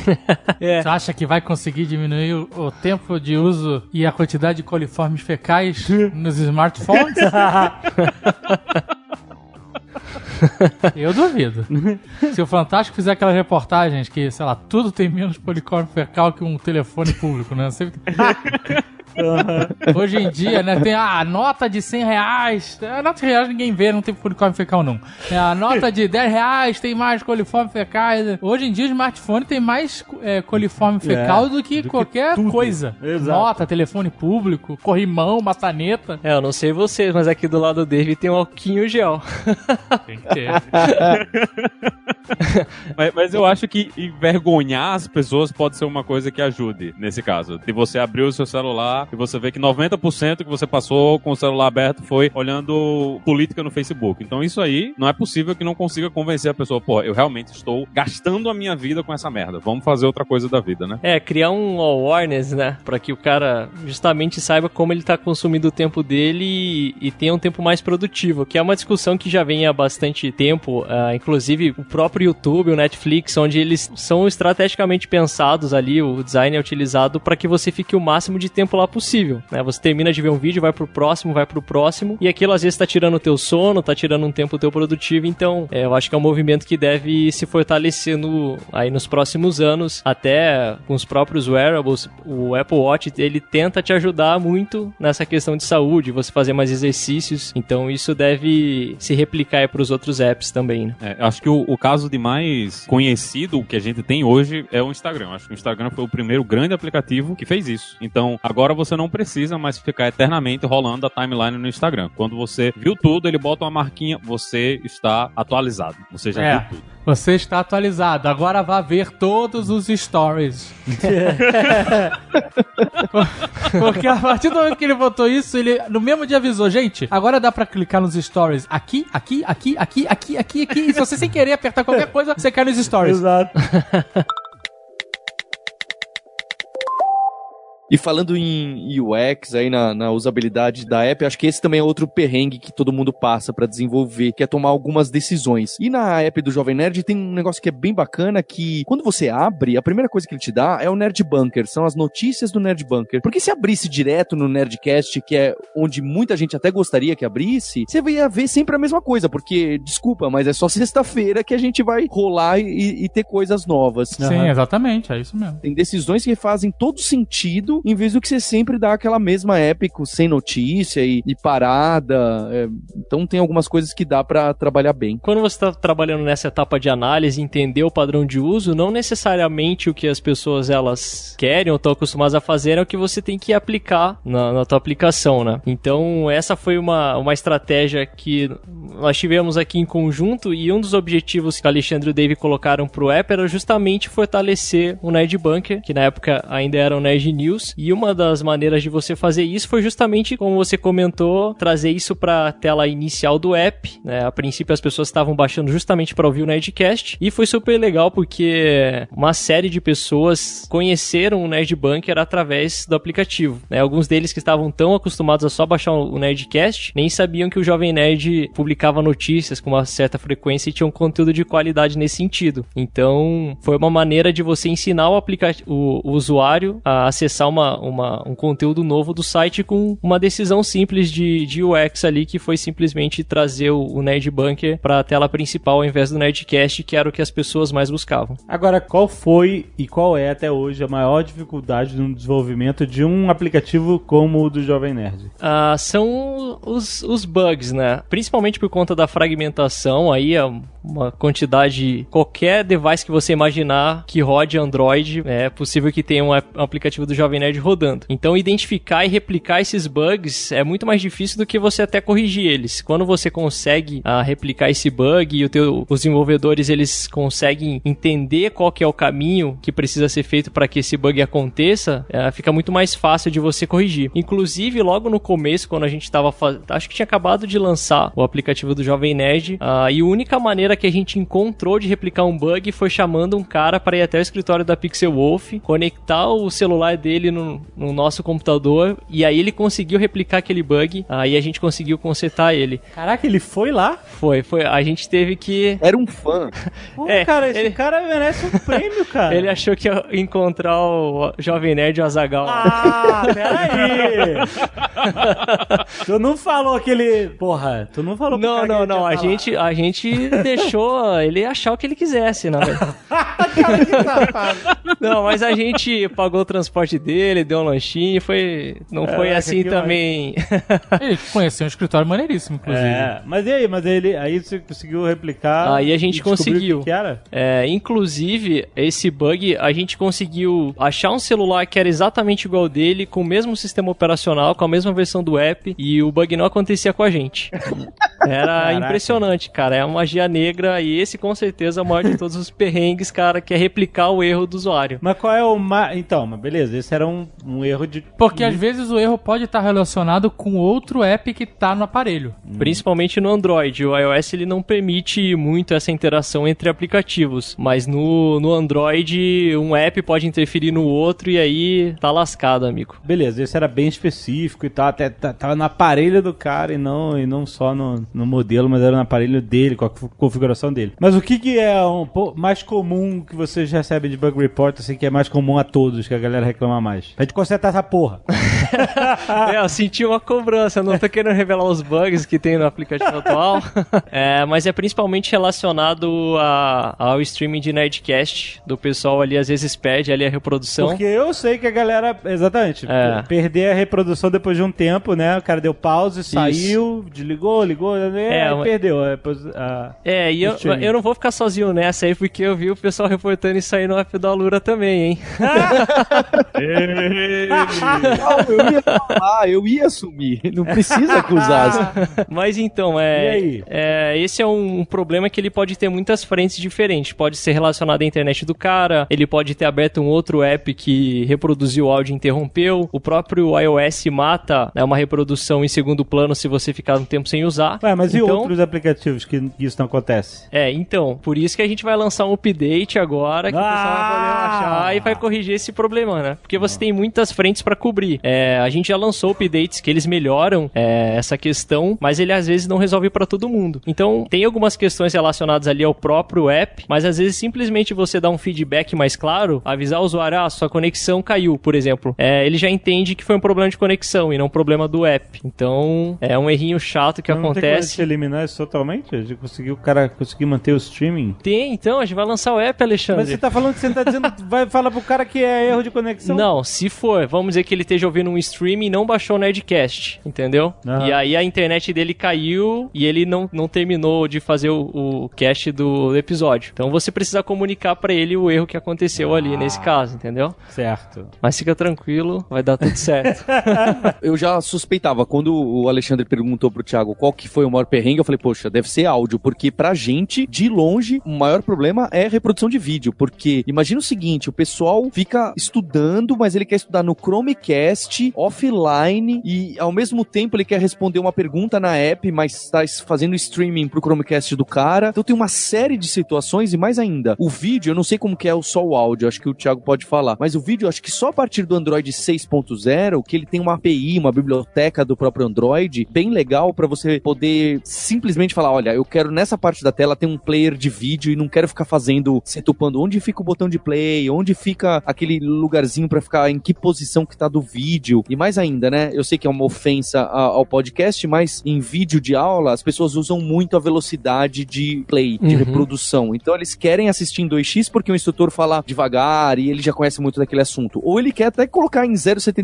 é. Você acha que vai conseguir diminuir o, o, tempo de uso e a quantidade de coliformes fecais nos smartphones? Eu duvido. Se o Fantástico fizer aquelas reportagens que, sei lá, tudo tem menos coliforme fecal que um telefone público, né? Sempre... Uhum. Hoje em dia, né, tem a nota de 100 reais. A nota de reais ninguém vê, não tem coliforme fecal, não. É, a nota de 10 reais tem mais coliforme fecal. Hoje em dia, o smartphone tem mais é, coliforme fecal é, do que do qualquer que coisa. Exato. Nota, telefone público, corrimão, maçaneta. É, eu não sei vocês, mas aqui do lado dele tem um alquinho gel. Tem que ter. mas, mas, eu acho que envergonhar as pessoas pode ser uma coisa que ajude nesse caso. De você abrir o seu celular e você vê que 90% que você passou com o celular aberto foi olhando política no Facebook. Então isso aí não é possível que não consiga convencer a pessoa, pô, eu realmente estou gastando a minha vida com essa merda. Vamos fazer outra coisa da vida, né? É, criar um awareness, né? Pra que o cara justamente saiba como ele tá consumindo o tempo dele e, e tenha um tempo mais produtivo, que é uma discussão que já vem há bastante tempo, uh, inclusive o próprio YouTube, o Netflix, onde eles são estrategicamente pensados ali, o design é utilizado para que você fique o máximo de tempo lá possível, né? Você termina de ver um vídeo, vai pro próximo, vai pro próximo, e aquilo às vezes tá tirando o teu sono, tá tirando um tempo teu produtivo, então é, eu acho que é um movimento que deve se fortalecer no, aí nos próximos anos, até com os próprios wearables, o Apple Watch, ele tenta te ajudar muito nessa questão de saúde, você fazer mais exercícios, então isso deve se replicar para os outros apps também, né? É, acho que o, o, caso de mais conhecido que a gente tem hoje é o Instagram. Acho que o Instagram foi o primeiro grande aplicativo que fez isso. Então, agora você não precisa mais ficar eternamente rolando a timeline no Instagram. Quando você viu tudo, ele bota uma marquinha, você está atualizado. Você já é. viu tudo. Você está atualizado. Agora vá ver todos os stories. Porque a partir do momento que ele botou isso, ele no mesmo dia avisou, gente, agora dá para clicar nos stories aqui, aqui, aqui, aqui, aqui, aqui, aqui. E se você sem querer apertar qualquer coisa, você cai nos stories. Exato. E falando em UX, aí na, na, usabilidade da app, acho que esse também é outro perrengue que todo mundo passa para desenvolver, que é tomar algumas decisões. E na app do Jovem Nerd tem um negócio que é bem bacana, que quando você abre, a primeira coisa que ele te dá é o Nerd Bunker, são as notícias do Nerd Bunker. Porque se abrisse direto no Nerdcast, que é onde muita gente até gostaria que abrisse, você ia ver sempre a mesma coisa, porque, desculpa, mas é só sexta-feira que a gente vai rolar e, e ter coisas novas. Sim, uhum. exatamente, é isso mesmo. Tem decisões que fazem todo sentido em vez do que você sempre dá aquela mesma épico sem notícia e, e parada. É, então tem algumas coisas que dá para trabalhar bem. Quando você está trabalhando nessa etapa de análise, entender o padrão de uso, não necessariamente o que as pessoas elas querem ou estão acostumadas a fazer é o que você tem que aplicar na, na tua aplicação, né? Então essa foi uma, uma estratégia que nós tivemos aqui em conjunto e um dos objetivos que Alexandre e o Dave colocaram pro app era justamente fortalecer o Nerd Bunker, que na época ainda era o Nerd News, aplicativos. E uma das maneiras de você fazer isso foi justamente, como você comentou, trazer isso para a tela inicial do app. Né? A princípio as pessoas estavam baixando justamente para ouvir o Nerdcast e foi super legal porque uma série de pessoas conheceram o Nerd Bunker através do aplicativo. Né? Alguns deles que estavam tão acostumados a só baixar o Nerdcast nem sabiam que o Jovem Nerd publicava notícias com uma certa frequência e tinha um conteúdo de qualidade nesse sentido. Então, foi uma maneira de você ensinar o, o, o usuário a acessar uma, uma, um conteúdo novo do site com uma decisão simples de, de UX ali, que foi simplesmente trazer o, o Nerd Bunker para a tela principal ao invés do Nerdcast, que era o que as pessoas mais buscavam. Agora, qual foi e qual é até hoje a maior dificuldade no desenvolvimento de um aplicativo como o do Jovem Nerd? Ah, são os, os bugs, né? Principalmente por conta da fragmentação, aí é uma quantidade, qualquer device que você imaginar que rode Android, é possível que tenha um aplicativo do Jovem Nerd rodando. Então, identificar e replicar esses bugs é muito mais difícil do que você até corrigir eles. Quando você consegue ah, replicar esse bug e teu, os desenvolvedores eles conseguem entender qual que é o caminho que precisa ser feito para que esse bug aconteça, é, fica muito mais fácil de você corrigir. Inclusive, logo no começo, quando a gente estava fazendo, acho que tinha acabado de lançar o aplicativo do Jovem Nerd, ah, e a única maneira que a gente encontrou de replicar um bug foi chamando um cara para ir até o escritório da Pixel Wolf, conectar o celular dele no, no nosso computador e aí ele conseguiu replicar aquele bug. Aí a gente conseguiu consertar ele. Caraca, ele foi lá? Foi, foi. A gente teve que. Era um fã. Pô, é, cara, esse ele... cara merece um prêmio, cara. Ele achou que ia encontrar o Jovem Nerd e o Azagal. Ah, peraí! tu não falou que ele. Porra, tu não falou Não, não, não. A gente, a gente deixou ele achar o que ele quisesse, na verdade. cara, que não, mas a gente pagou o transporte dele, deu um lanchinho, foi. Não é, foi assim também. ele conheceu um escritório maneiríssimo, inclusive. É, mas e aí? Mas ele, aí você conseguiu replicar. Aí a gente conseguiu. Que, que era? É, inclusive, esse bug, a gente conseguiu achar um celular que era exatamente igual dele, com o mesmo sistema operacional, com a mesma versão do app, e o bug não acontecia com a gente. Era Caraca. impressionante, cara. É uma magia negra, e esse com certeza é o maior de todos os perrengues, cara, que é replicar o erro do usuário. Mas qual é o. Ma... Então, beleza, esse era um, um erro de. Porque às vezes o erro pode estar relacionado com outro app que está no aparelho. Hum. Principalmente no Android. O iOS ele não permite muito essa interação entre aplicativos. Mas no, no Android, um app pode interferir no outro e aí tá lascado, amigo. Beleza, esse era bem específico e tal. Até tava no aparelho do cara e não, e não só no, no modelo, mas era no aparelho dele, com a configuração dele. Mas o que, que é um mais comum que vocês recebem de bug report, assim, que é mais comum a todos, que a galera reclama mais? Pra gente consertar essa porra. é, eu senti uma cobrança, não tô querendo revelar os bugs que tem no aplicativo atual. é, mas é principalmente relacionado a, ao streaming de Nerdcast, do pessoal ali às vezes perde ali a reprodução. Porque eu sei que a galera, exatamente, é. perder a reprodução depois de um tempo, né? O cara deu pause, Isso. saiu, desligou, ligou, né? É, perdeu. É, a, é e eu, eu não vou ficar sozinho nessa aí, porque eu vi o pessoal reportando isso aí no app da Lura também, hein? não, eu ia falar, eu ia assumir. Não precisa acusar. Mas então, é, é, esse é um problema que ele pode ter muitas frentes diferentes. Pode ser relacionado à internet do cara, ele pode ter aberto um outro app que reproduziu o áudio e interrompeu. O próprio iOS mata né, uma reprodução em segundo plano se você ficar um tempo sem usar. Ué, mas então, e outros aplicativos que isso não acontece? É, então, por isso que a gente vai lançar um update agora que ah! o pessoal vai poder achar e vai corrigir esse problema, né? Porque você tem muitas frentes para cobrir. É, a gente já lançou updates que eles melhoram é, essa questão, mas ele às vezes não resolve para todo mundo. Então, tem algumas questões relacionadas ali ao próprio app, mas às vezes simplesmente você dá um feedback mais claro, avisar o usuário, ah, sua conexão caiu, por exemplo. É, ele já entende que foi um problema de conexão e não um problema do app. Então, é um errinho chato que não acontece. Tem como eliminar isso totalmente? De conseguir o cara conseguir manter o streaming? Tem, então, a gente vai lançar o app, Alexandre. Mas você tá falando que você tá dizendo, vai falar pro cara que é erro de conexão? Não, se for, vamos dizer que ele esteja ouvindo um streaming e não baixou o Nerdcast, entendeu? Uhum. E aí a internet dele caiu e ele não, não terminou de fazer o, o cast do episódio. Então você precisa comunicar para ele o erro que aconteceu ah. ali nesse caso, entendeu? Certo. Mas fica tranquilo, vai dar tudo certo. eu já suspeitava, quando o Alexandre perguntou pro Thiago qual que foi o maior perrengue, eu falei, poxa, deve ser áudio, porque pra gente, de longe, o maior problema é a reprodução de vídeo, porque imagina o seguinte, o pessoal fica estudando, mas ele quer estudar no Chromecast, offline, e ao mesmo tempo ele quer responder uma pergunta na app, mas está fazendo streaming pro Chromecast do cara. Então tem uma série de situações e mais ainda, o vídeo, eu não sei como que é só o áudio, acho que o Thiago pode falar, mas o vídeo, acho que só a partir do Android 6.0, que ele tem uma API, uma biblioteca do próprio Android, bem legal para você poder simplesmente falar, olha, eu quero nessa parte da tela ter um player de vídeo e não quero ficar fazendo, setupando onde fica o botão de play, onde fica aquele lugarzinho para ficar em que posição que tá do vídeo. E mais ainda, né? Eu sei que é uma ofensa ao podcast, mas em vídeo de aula as pessoas usam muito a velocidade de play, de Uhum. reprodução. Então eles querem assistir em 2x porque o instrutor fala devagar e ele já conhece muito daquele assunto. Ou ele quer até colocar em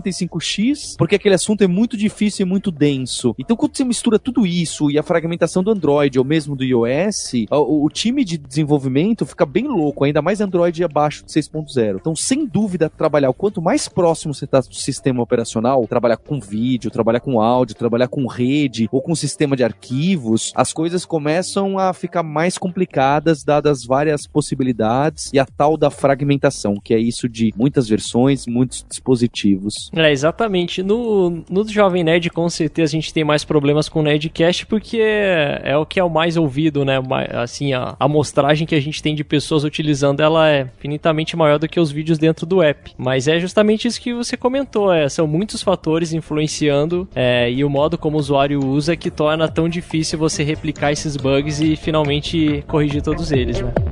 0,75x porque aquele assunto é muito difícil e muito denso. Então quando você mistura tudo isso e a fragmentação do Android ou mesmo do iOS, o, o time de desenvolvimento fica bem louco, ainda mais Android abaixo de 6.0. Então, sem dúvida, trabalhar o quanto mais próximo você está do sistema operacional, trabalhar com vídeo, trabalhar com áudio, trabalhar com rede ou com sistema de arquivos, as coisas começam a ficar mais complicadas dadas várias possibilidades e a tal da fragmentação, que é isso de muitas versões, muitos dispositivos. É, exatamente. No, no Jovem Nerd, com certeza, a gente tem mais problemas com o Nerdcast, porque é, é o que é o mais ouvido, né? Assim, a amostragem que a gente tem de pessoas utilizando, ela é infinitamente maior do que os vídeos dentro do app. Mas é justamente isso que você comentou, é, são muitos fatores influenciando é, e o modo como o usuário usa que torna tão difícil você replicar esses bugs e finalmente corrigir todos eles, né?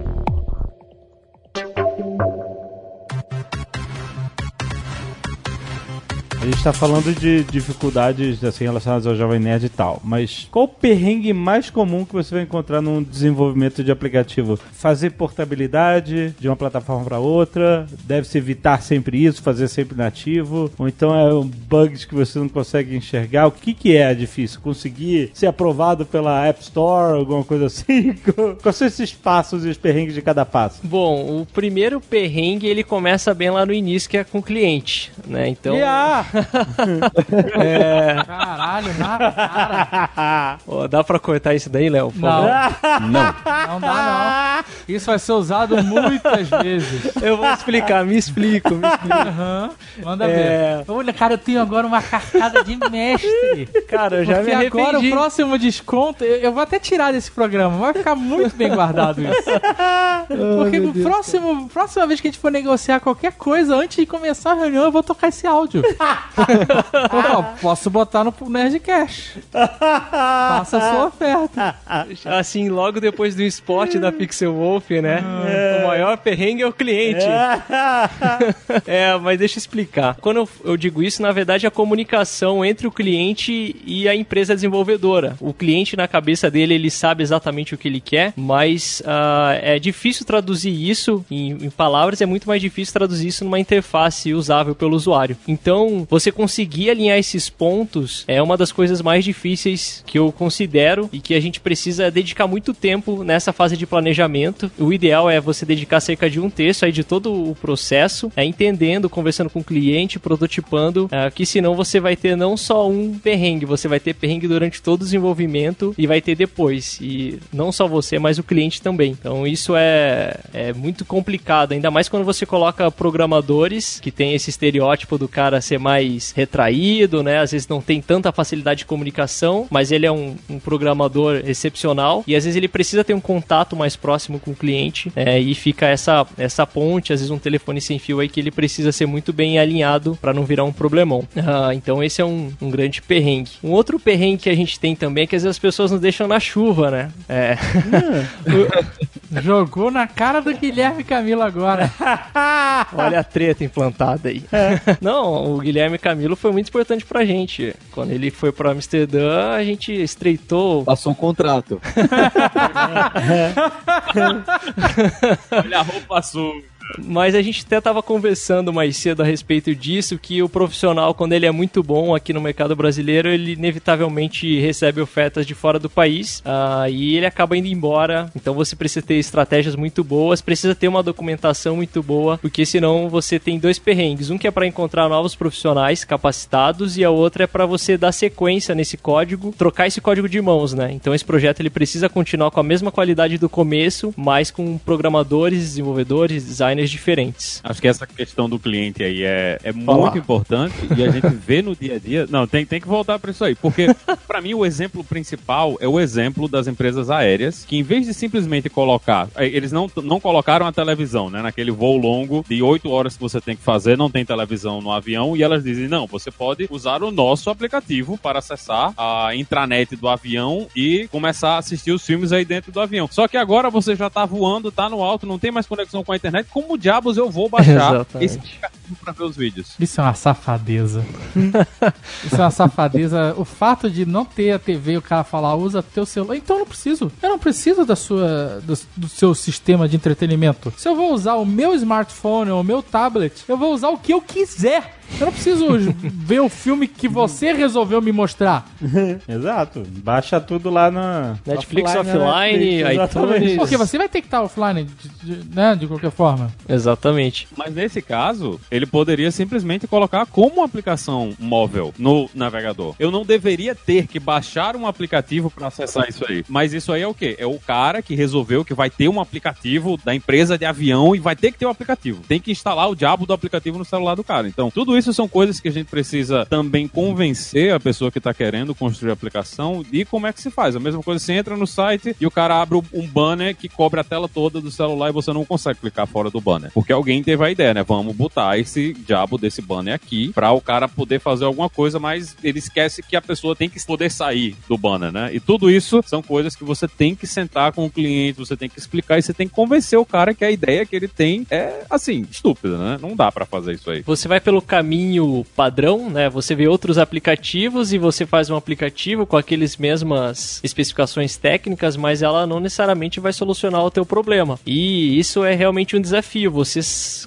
A gente tá falando de dificuldades assim relacionadas ao Jovem Nerd e tal, mas qual o perrengue mais comum que você vai encontrar num desenvolvimento de aplicativo? Fazer portabilidade de uma plataforma para outra, deve-se evitar sempre isso, fazer sempre nativo, ou então é um bugs que você não consegue enxergar. O que que é difícil? Conseguir ser aprovado pela App Store, alguma coisa assim? Quais são esses passos e os perrengues de cada passo? Bom, o primeiro perrengue ele começa bem lá no início, que é com o cliente, né? Então. E ah! Caralho, na cara. Ó, dá pra cortar isso daí, Léo? Não? Não. não dá não. Isso vai ser usado muitas vezes. Eu vou explicar, me explico, me explico. Aham, manda É. ver. Olha, cara, eu tenho agora uma carcada de mestre. Cara, eu já Porque me agora o arrependi. próximo desconto, eu, vou até tirar desse programa, vai ficar muito bem guardado isso. Porque o próximo, próxima vez que a gente for negociar qualquer coisa, antes de começar a reunião, eu vou tocar esse áudio. Ó, posso botar no Nerdcast. Faça a sua oferta. Assim, logo depois do spot da Pixel Wolf, né? O maior perrengue é o cliente. É, mas deixa eu explicar. Quando eu, eu digo isso, na verdade, é a comunicação entre o cliente e a empresa desenvolvedora. O cliente, na cabeça dele, ele sabe exatamente o que ele quer, mas ah, é difícil traduzir isso em, em palavras, é muito mais difícil traduzir isso numa interface usável pelo usuário. Então, você conseguir alinhar esses pontos é uma das coisas mais difíceis que eu considero e que a gente precisa dedicar muito tempo nessa fase de planejamento. O ideal é você dedicar cerca de um terço aí de todo o processo, é entendendo, conversando com o cliente, prototipando, é, que senão você vai ter não só um perrengue, você vai ter perrengue durante todo o desenvolvimento e vai ter depois. E não só você, mas o cliente também. Então isso é, é muito complicado, ainda mais quando você coloca programadores que tem esse estereótipo do cara ser mais retraído, né? Às vezes não tem tanta facilidade de comunicação, mas ele é um, um programador excepcional e às vezes ele precisa ter um contato mais próximo com o cliente é, e fica essa, essa ponte, às vezes um telefone sem fio aí que ele precisa ser muito bem alinhado para não virar um problemão. Ah, então esse é um, um grande perrengue. Um outro perrengue que a gente tem também é que às vezes as pessoas nos deixam na chuva, né? É. Jogou na cara do Guilherme Camilo agora. Olha a treta implantada aí. Não, o Guilherme Camilo foi muito importante pra gente. Quando ele foi pra Amsterdã, a gente estreitou. Passou um contrato. Olha a roupa suja. Mas a gente até tava conversando mais cedo a respeito disso, que o profissional, quando ele é muito bom aqui no mercado brasileiro, ele inevitavelmente recebe ofertas de fora do país ah, e ele acaba indo embora. Então você precisa ter estratégias muito boas, precisa ter uma documentação muito boa, porque senão você tem dois perrengues. Um que é para encontrar novos profissionais capacitados e a outra é para você dar sequência nesse código, trocar esse código de mãos, né? Então esse projeto ele precisa continuar com a mesma qualidade do começo, mas com programadores, desenvolvedores, designers diferentes. Acho que essa questão do cliente aí é, é muito importante e a gente vê no dia a dia. Não, tem, tem que voltar para isso aí, porque para mim o exemplo principal é o exemplo das empresas aéreas, que em vez de simplesmente colocar, eh, eles não, não colocaram a televisão, né? Naquele voo longo de 8 horas que você tem que fazer, não tem televisão no avião, e elas dizem: não, você pode usar o nosso aplicativo para acessar a intranet do avião e começar a assistir os filmes aí dentro do avião. Só que agora você já tá voando, tá no alto, não tem mais conexão com a internet. Como diabos eu vou baixar Exatamente. esse aplicativo para ver os vídeos? Isso é uma safadeza. Isso é uma safadeza. O fato de não ter a TV e o cara falar, usa teu celular. Então eu não preciso. Eu não preciso da sua, do, do seu sistema de entretenimento. Se eu vou usar o meu smartphone ou o meu tablet, eu vou usar o que eu quiser. Eu não preciso ver o filme que você resolveu me mostrar. Exato. Baixa tudo lá na Netflix né? offline, exatamente. iTunes. Porque você vai ter que estar offline, de, de- né? De qualquer forma. Exatamente. Mas nesse caso, ele poderia simplesmente colocar como aplicação móvel no navegador. Eu não deveria ter que baixar um aplicativo para acessar isso aí. Mas isso aí é o quê? É o cara que resolveu que vai ter um aplicativo da empresa de avião e vai ter que ter o aplicativo. Tem que instalar o diabo do aplicativo no celular do cara. Então, tudo isso são coisas que a gente precisa também convencer a pessoa que está querendo construir a aplicação de como é que se faz. A mesma coisa, você entra no site e o cara abre um banner que cobre a tela toda do celular e você não consegue clicar fora do banner. Porque alguém teve a ideia, né? Vamos botar esse diabo desse banner aqui para o cara poder fazer alguma coisa, mas ele esquece que a pessoa tem que poder sair do banner, né? E tudo isso são coisas que você tem que sentar com o cliente, você tem que explicar e você tem que convencer o cara que a ideia que ele tem é, assim, estúpida, né? Não dá para fazer isso aí. Você vai pelo caminho padrão, né? Você vê outros aplicativos e você faz um aplicativo com aqueles mesmas especificações técnicas, mas ela não necessariamente vai solucionar o teu problema. E isso é realmente um desafio. Você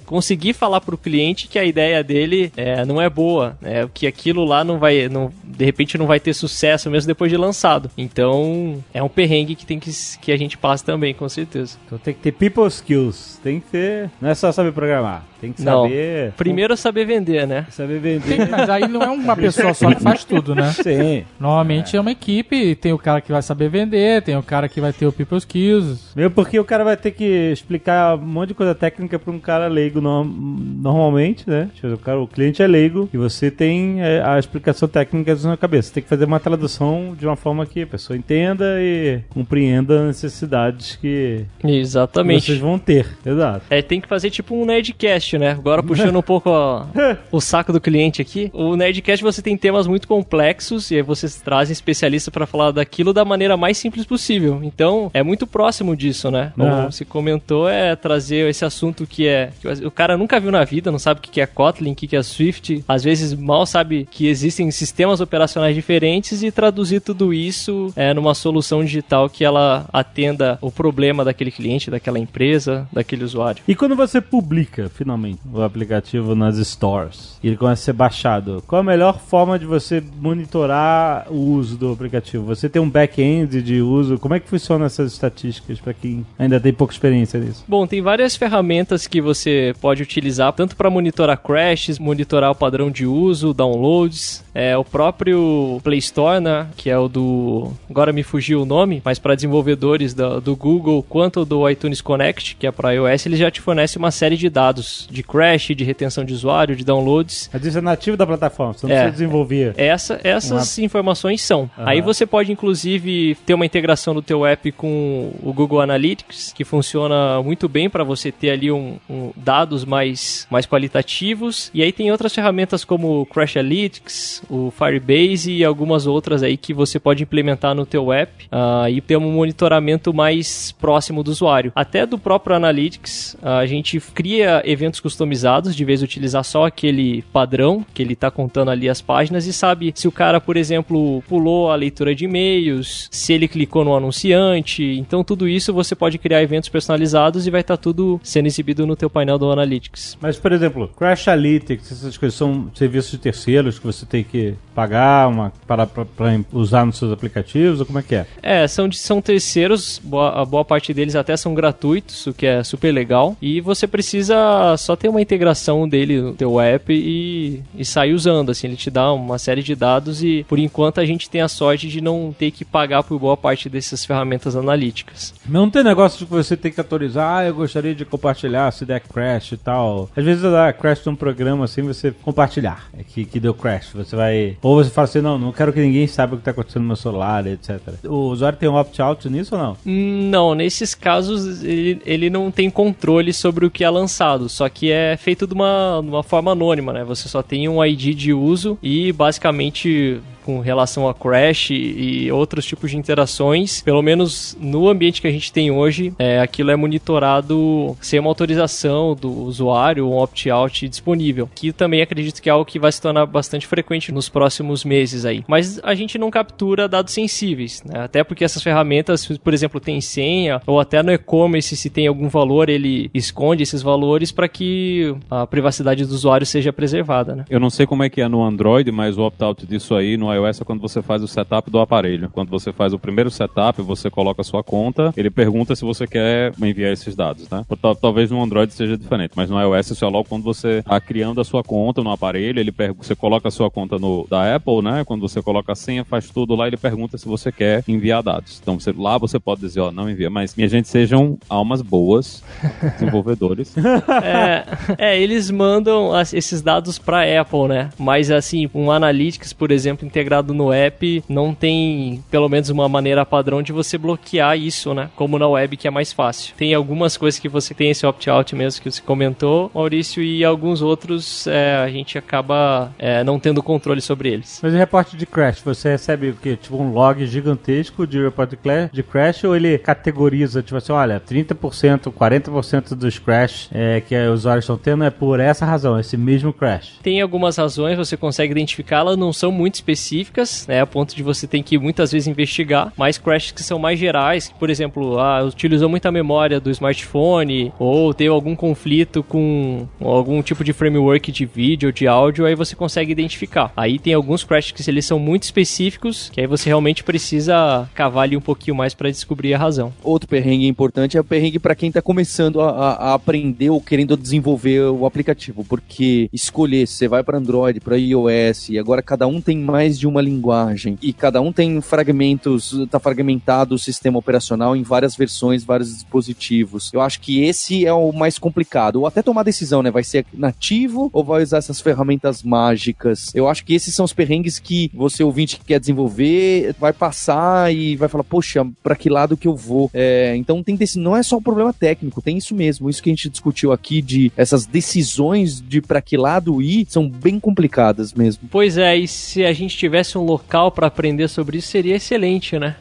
conseguir falar pro cliente que a ideia dele é, não é boa, né? Que aquilo lá não vai, não, de repente não vai ter sucesso mesmo depois de lançado. Então é um perrengue que tem que, que a gente passa também, com certeza. Então tem que ter people skills. Tem que ter. Não é só saber programar. Tem que Não. saber. Primeiro saber vender, né? Saber vender. mas aí não é uma pessoa só que faz tudo, né? Sim. Normalmente é. uma equipe, tem o cara que vai saber vender, tem o cara que vai ter o people skills. Mesmo porque o cara vai ter que explicar um monte de coisa técnica pra um cara leigo no- normalmente, né? Tipo, O, cara, o cliente é leigo e você tem é, a explicação técnica na cabeça. Você tem que fazer uma tradução de uma forma que a pessoa entenda e compreenda as necessidades que Exatamente. vocês vão ter. Exato. É, tem que fazer tipo um Nerdcast, né? Agora puxando um pouco ó, o saco do cliente aqui. O Nerdcast você tem temas muito complexos e aí vocês trazem especialistas pra falar daquilo da maneira mais simples possível. Então, é muito próximo disso, né? Como Ah. você comentou, é trazer esse assunto que é... que o cara nunca viu na vida, não sabe o que é Kotlin, o que que é Swift. Às vezes mal sabe que existem sistemas operacionais diferentes e traduzir tudo isso é, numa solução digital que ela atenda o problema daquele cliente, daquela empresa, daquele usuário. E quando você publica, finalmente, o aplicativo nas stores e ele começa a ser baixado, qual a melhor forma de você monitorar o uso do aplicativo? Você tem um back-end de uso? Como é que funcionam essas estatísticas para quem ainda tem pouca experiência nisso? Bom, tem várias ferramentas que você pode utilizar, tanto para monitorar crashes, monitorar o padrão de uso, downloads, é, o próprio Play Store, né, que é o do... agora me fugiu o nome, mas para desenvolvedores da- do Google, quanto do iTunes Connect, que é para iOS, ele já te fornece uma série de dados de crash, de retenção de usuário, de downloads, Mas isso é nativo da plataforma, você não É. precisa desenvolver. essa, essas informações são. Aí você pode, inclusive, ter uma integração do teu app com o Google Analytics, que funciona muito bem para você ter ali um, um dados mais, mais qualitativos. E aí tem outras ferramentas como o Crash Analytics, o Firebase e algumas outras aí que você pode implementar no teu app uh, e ter um monitoramento mais próximo do usuário. Até do próprio Analytics, uh, a gente cria eventos customizados, de vez utilizar só aquele padrão que ele está contando ali as páginas e sabe se o cara, por exemplo, pulou a leitura de e-mails, se ele clicou no anunciante. Então tudo isso você pode criar eventos personalizados e vai estar tá tudo sendo exibido no teu painel do Analytics. Mas, por exemplo, Crash Analytics, essas coisas são serviços terceiros que você tem que pagar uma, para, para, para usar nos seus aplicativos, ou como é que é? É, são, são terceiros, boa, a boa parte deles até são gratuitos, o que é super legal, e você precisa só ter uma integração dele no teu app e, e sair usando, assim, ele te dá uma série de dados e, por enquanto, a gente tem a sorte de não ter que pagar por boa parte dessas ferramentas analíticas. Não tem negócio de que você tem que autorizar, ah, eu gostaria de compartilhar se der crash e tal. Às vezes dá crash num programa assim, você compartilhar, é que, que deu crash, você vai... Ou você fala assim, não, não quero que ninguém saiba o que está acontecendo no meu celular, etc. O usuário tem um opt-out nisso ou não? Não, nesses casos ele, ele não tem controle sobre o que é lançado, só que é feito de uma, de uma forma anônima, né? Você só tem um ID de uso e basicamente com relação a crash e outros tipos de interações, pelo menos no ambiente que a gente tem hoje, é, aquilo é monitorado sem uma autorização do usuário, um opt-out disponível, que também acredito que é algo que vai se tornar bastante frequente nos próximos meses aí. Mas a gente não captura dados sensíveis, né? até porque essas ferramentas, por exemplo, tem senha, ou até no e-commerce, se tem algum valor, ele esconde esses valores para que a privacidade do usuário seja preservada. Né? Eu não sei como é que é no Android, mas o opt-out disso aí no iOS é quando você faz o setup do aparelho. Quando você faz o primeiro setup, você coloca a sua conta, ele pergunta se você quer enviar esses dados, né? Talvez no Android seja diferente, mas no iOS isso é logo quando você está criando a sua conta no aparelho, ele você coloca a sua conta no da Apple, né? Quando você coloca a senha, faz tudo lá, ele pergunta se você quer enviar dados. Então você, lá você pode dizer, ó, não envia, mas minha gente sejam almas boas, desenvolvedores. é, é, eles mandam as, esses dados para Apple, né? Mas assim, um Analytics, por exemplo, integrado no app, não tem pelo menos uma maneira padrão de você bloquear isso, né? Como na web, que é mais fácil. Tem algumas coisas que você tem esse opt-out mesmo que você comentou, Maurício, e alguns outros é, a gente acaba é, não tendo controle sobre eles. Mas o reporte de crash, você recebe o quê? Tipo um log gigantesco de report de crash ou ele categoriza, tipo assim, olha, 30%, 40% dos crash é, que os usuários estão tendo é por essa razão, esse mesmo crash? Tem algumas razões, você consegue identificá-las, não são muito específicas específicas, né, a ponto de você ter que muitas vezes investigar, mas crashes que são mais gerais, por exemplo, ah, utilizou muita memória do smartphone ou teve algum conflito com algum tipo de framework de vídeo ou de áudio, aí você consegue identificar. Aí tem alguns crashes que eles são muito específicos, que aí você realmente precisa cavar ali um pouquinho mais para descobrir a razão. Outro perrengue importante é o perrengue para quem está começando a, a, aprender ou querendo desenvolver o aplicativo, porque escolher se você vai para Android, para iOS, e agora cada um tem mais de uma linguagem e cada um tem fragmentos, está fragmentado o sistema operacional em várias versões, vários dispositivos. Eu acho que esse é o mais complicado. Ou até tomar decisão, né? Vai ser nativo ou vai usar essas ferramentas mágicas? Eu acho que esses são os perrengues que você ouvinte que quer desenvolver vai passar e vai falar, poxa, para que lado que eu vou? É, então tem desse, não é só um problema técnico, tem isso mesmo. Isso que a gente discutiu aqui de essas decisões de para que lado ir são bem complicadas mesmo. Pois é, e se a gente tiver tivesse um local para aprender sobre isso, seria excelente, né?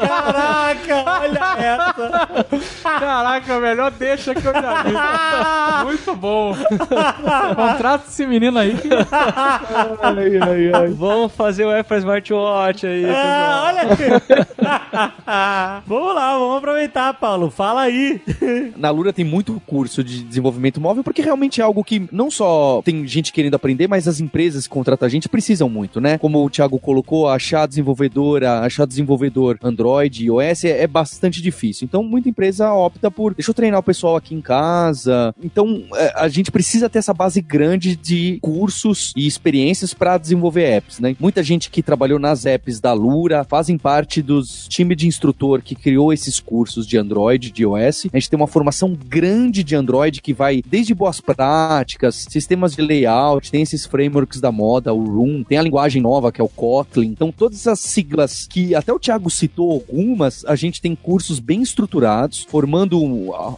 Caraca, olha essa. Caraca, melhor deixa que eu já vi. Muito bom. Contrata esse menino aí. ai, ai, ai. Vamos fazer o Apple Smartwatch aí. Ah, olha aqui. vamos lá, vamos aproveitar, Paulo. Fala aí. Na Lura tem muito curso de desenvolvimento móvel, porque realmente é algo que não só tem gente querendo aprender, mas as empresas que contratam a gente precisam muito, né? Como o Thiago colocou, achar desenvolvedora, achar desenvolvedor Android, iOS é, é bastante difícil. Então, muita empresa opta por, deixa eu treinar o pessoal aqui em casa. Então, é, a gente precisa ter essa base grande de cursos e experiências para desenvolver apps, né? Muita gente que trabalhou nas apps da Lura fazem parte dos times de instrutor que criou esses cursos de Android, de iOS. A gente tem uma formação grande de Android que vai desde boas práticas, sistemas de layout, tem esses frameworks frameworks da moda, o Room, tem a linguagem nova que é o Kotlin. Então, todas essas siglas que até o Thiago citou algumas, a gente tem cursos bem estruturados, formando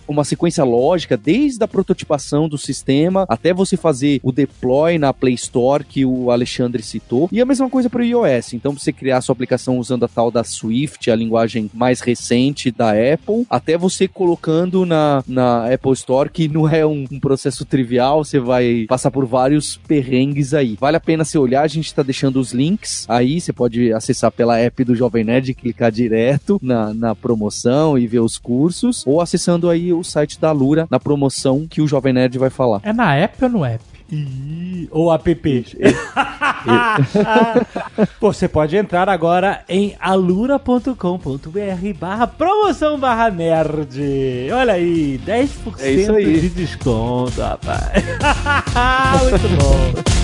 uma sequência lógica desde a prototipação do sistema até você fazer o deploy na Play Store que o Alexandre citou. E a mesma coisa para o iOS. Então, você criar sua aplicação usando a tal da Swift, a linguagem mais recente da Apple, até você colocando na, na Apple Store, que não é um, um processo trivial, você vai passar por vários perrengues aí. Vale a pena você olhar, a gente está deixando os links aí, você pode acessar pela app do Jovem Nerd, clicar direto na, na promoção e ver os cursos, ou acessando aí o site da Lura na promoção que o Jovem Nerd vai falar. É na app ou no app? Ou app. Você pode entrar agora em alura.com.br barra promoção barra nerd. Olha aí, 10% É isso aí. de desconto, rapaz. Muito bom.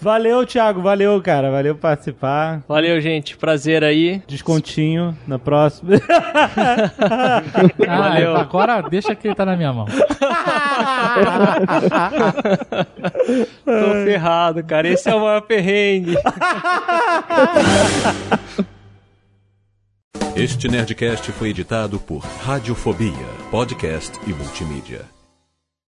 Valeu, Thiago. Valeu, cara. Valeu por participar. Valeu, gente. Prazer aí. Descontinho na próxima. Ah, Valeu. agora deixa que ele tá na minha mão. Tô ferrado, cara. Esse é o maior perrengue. Este Nerdcast foi editado por Radiofobia, podcast e multimídia.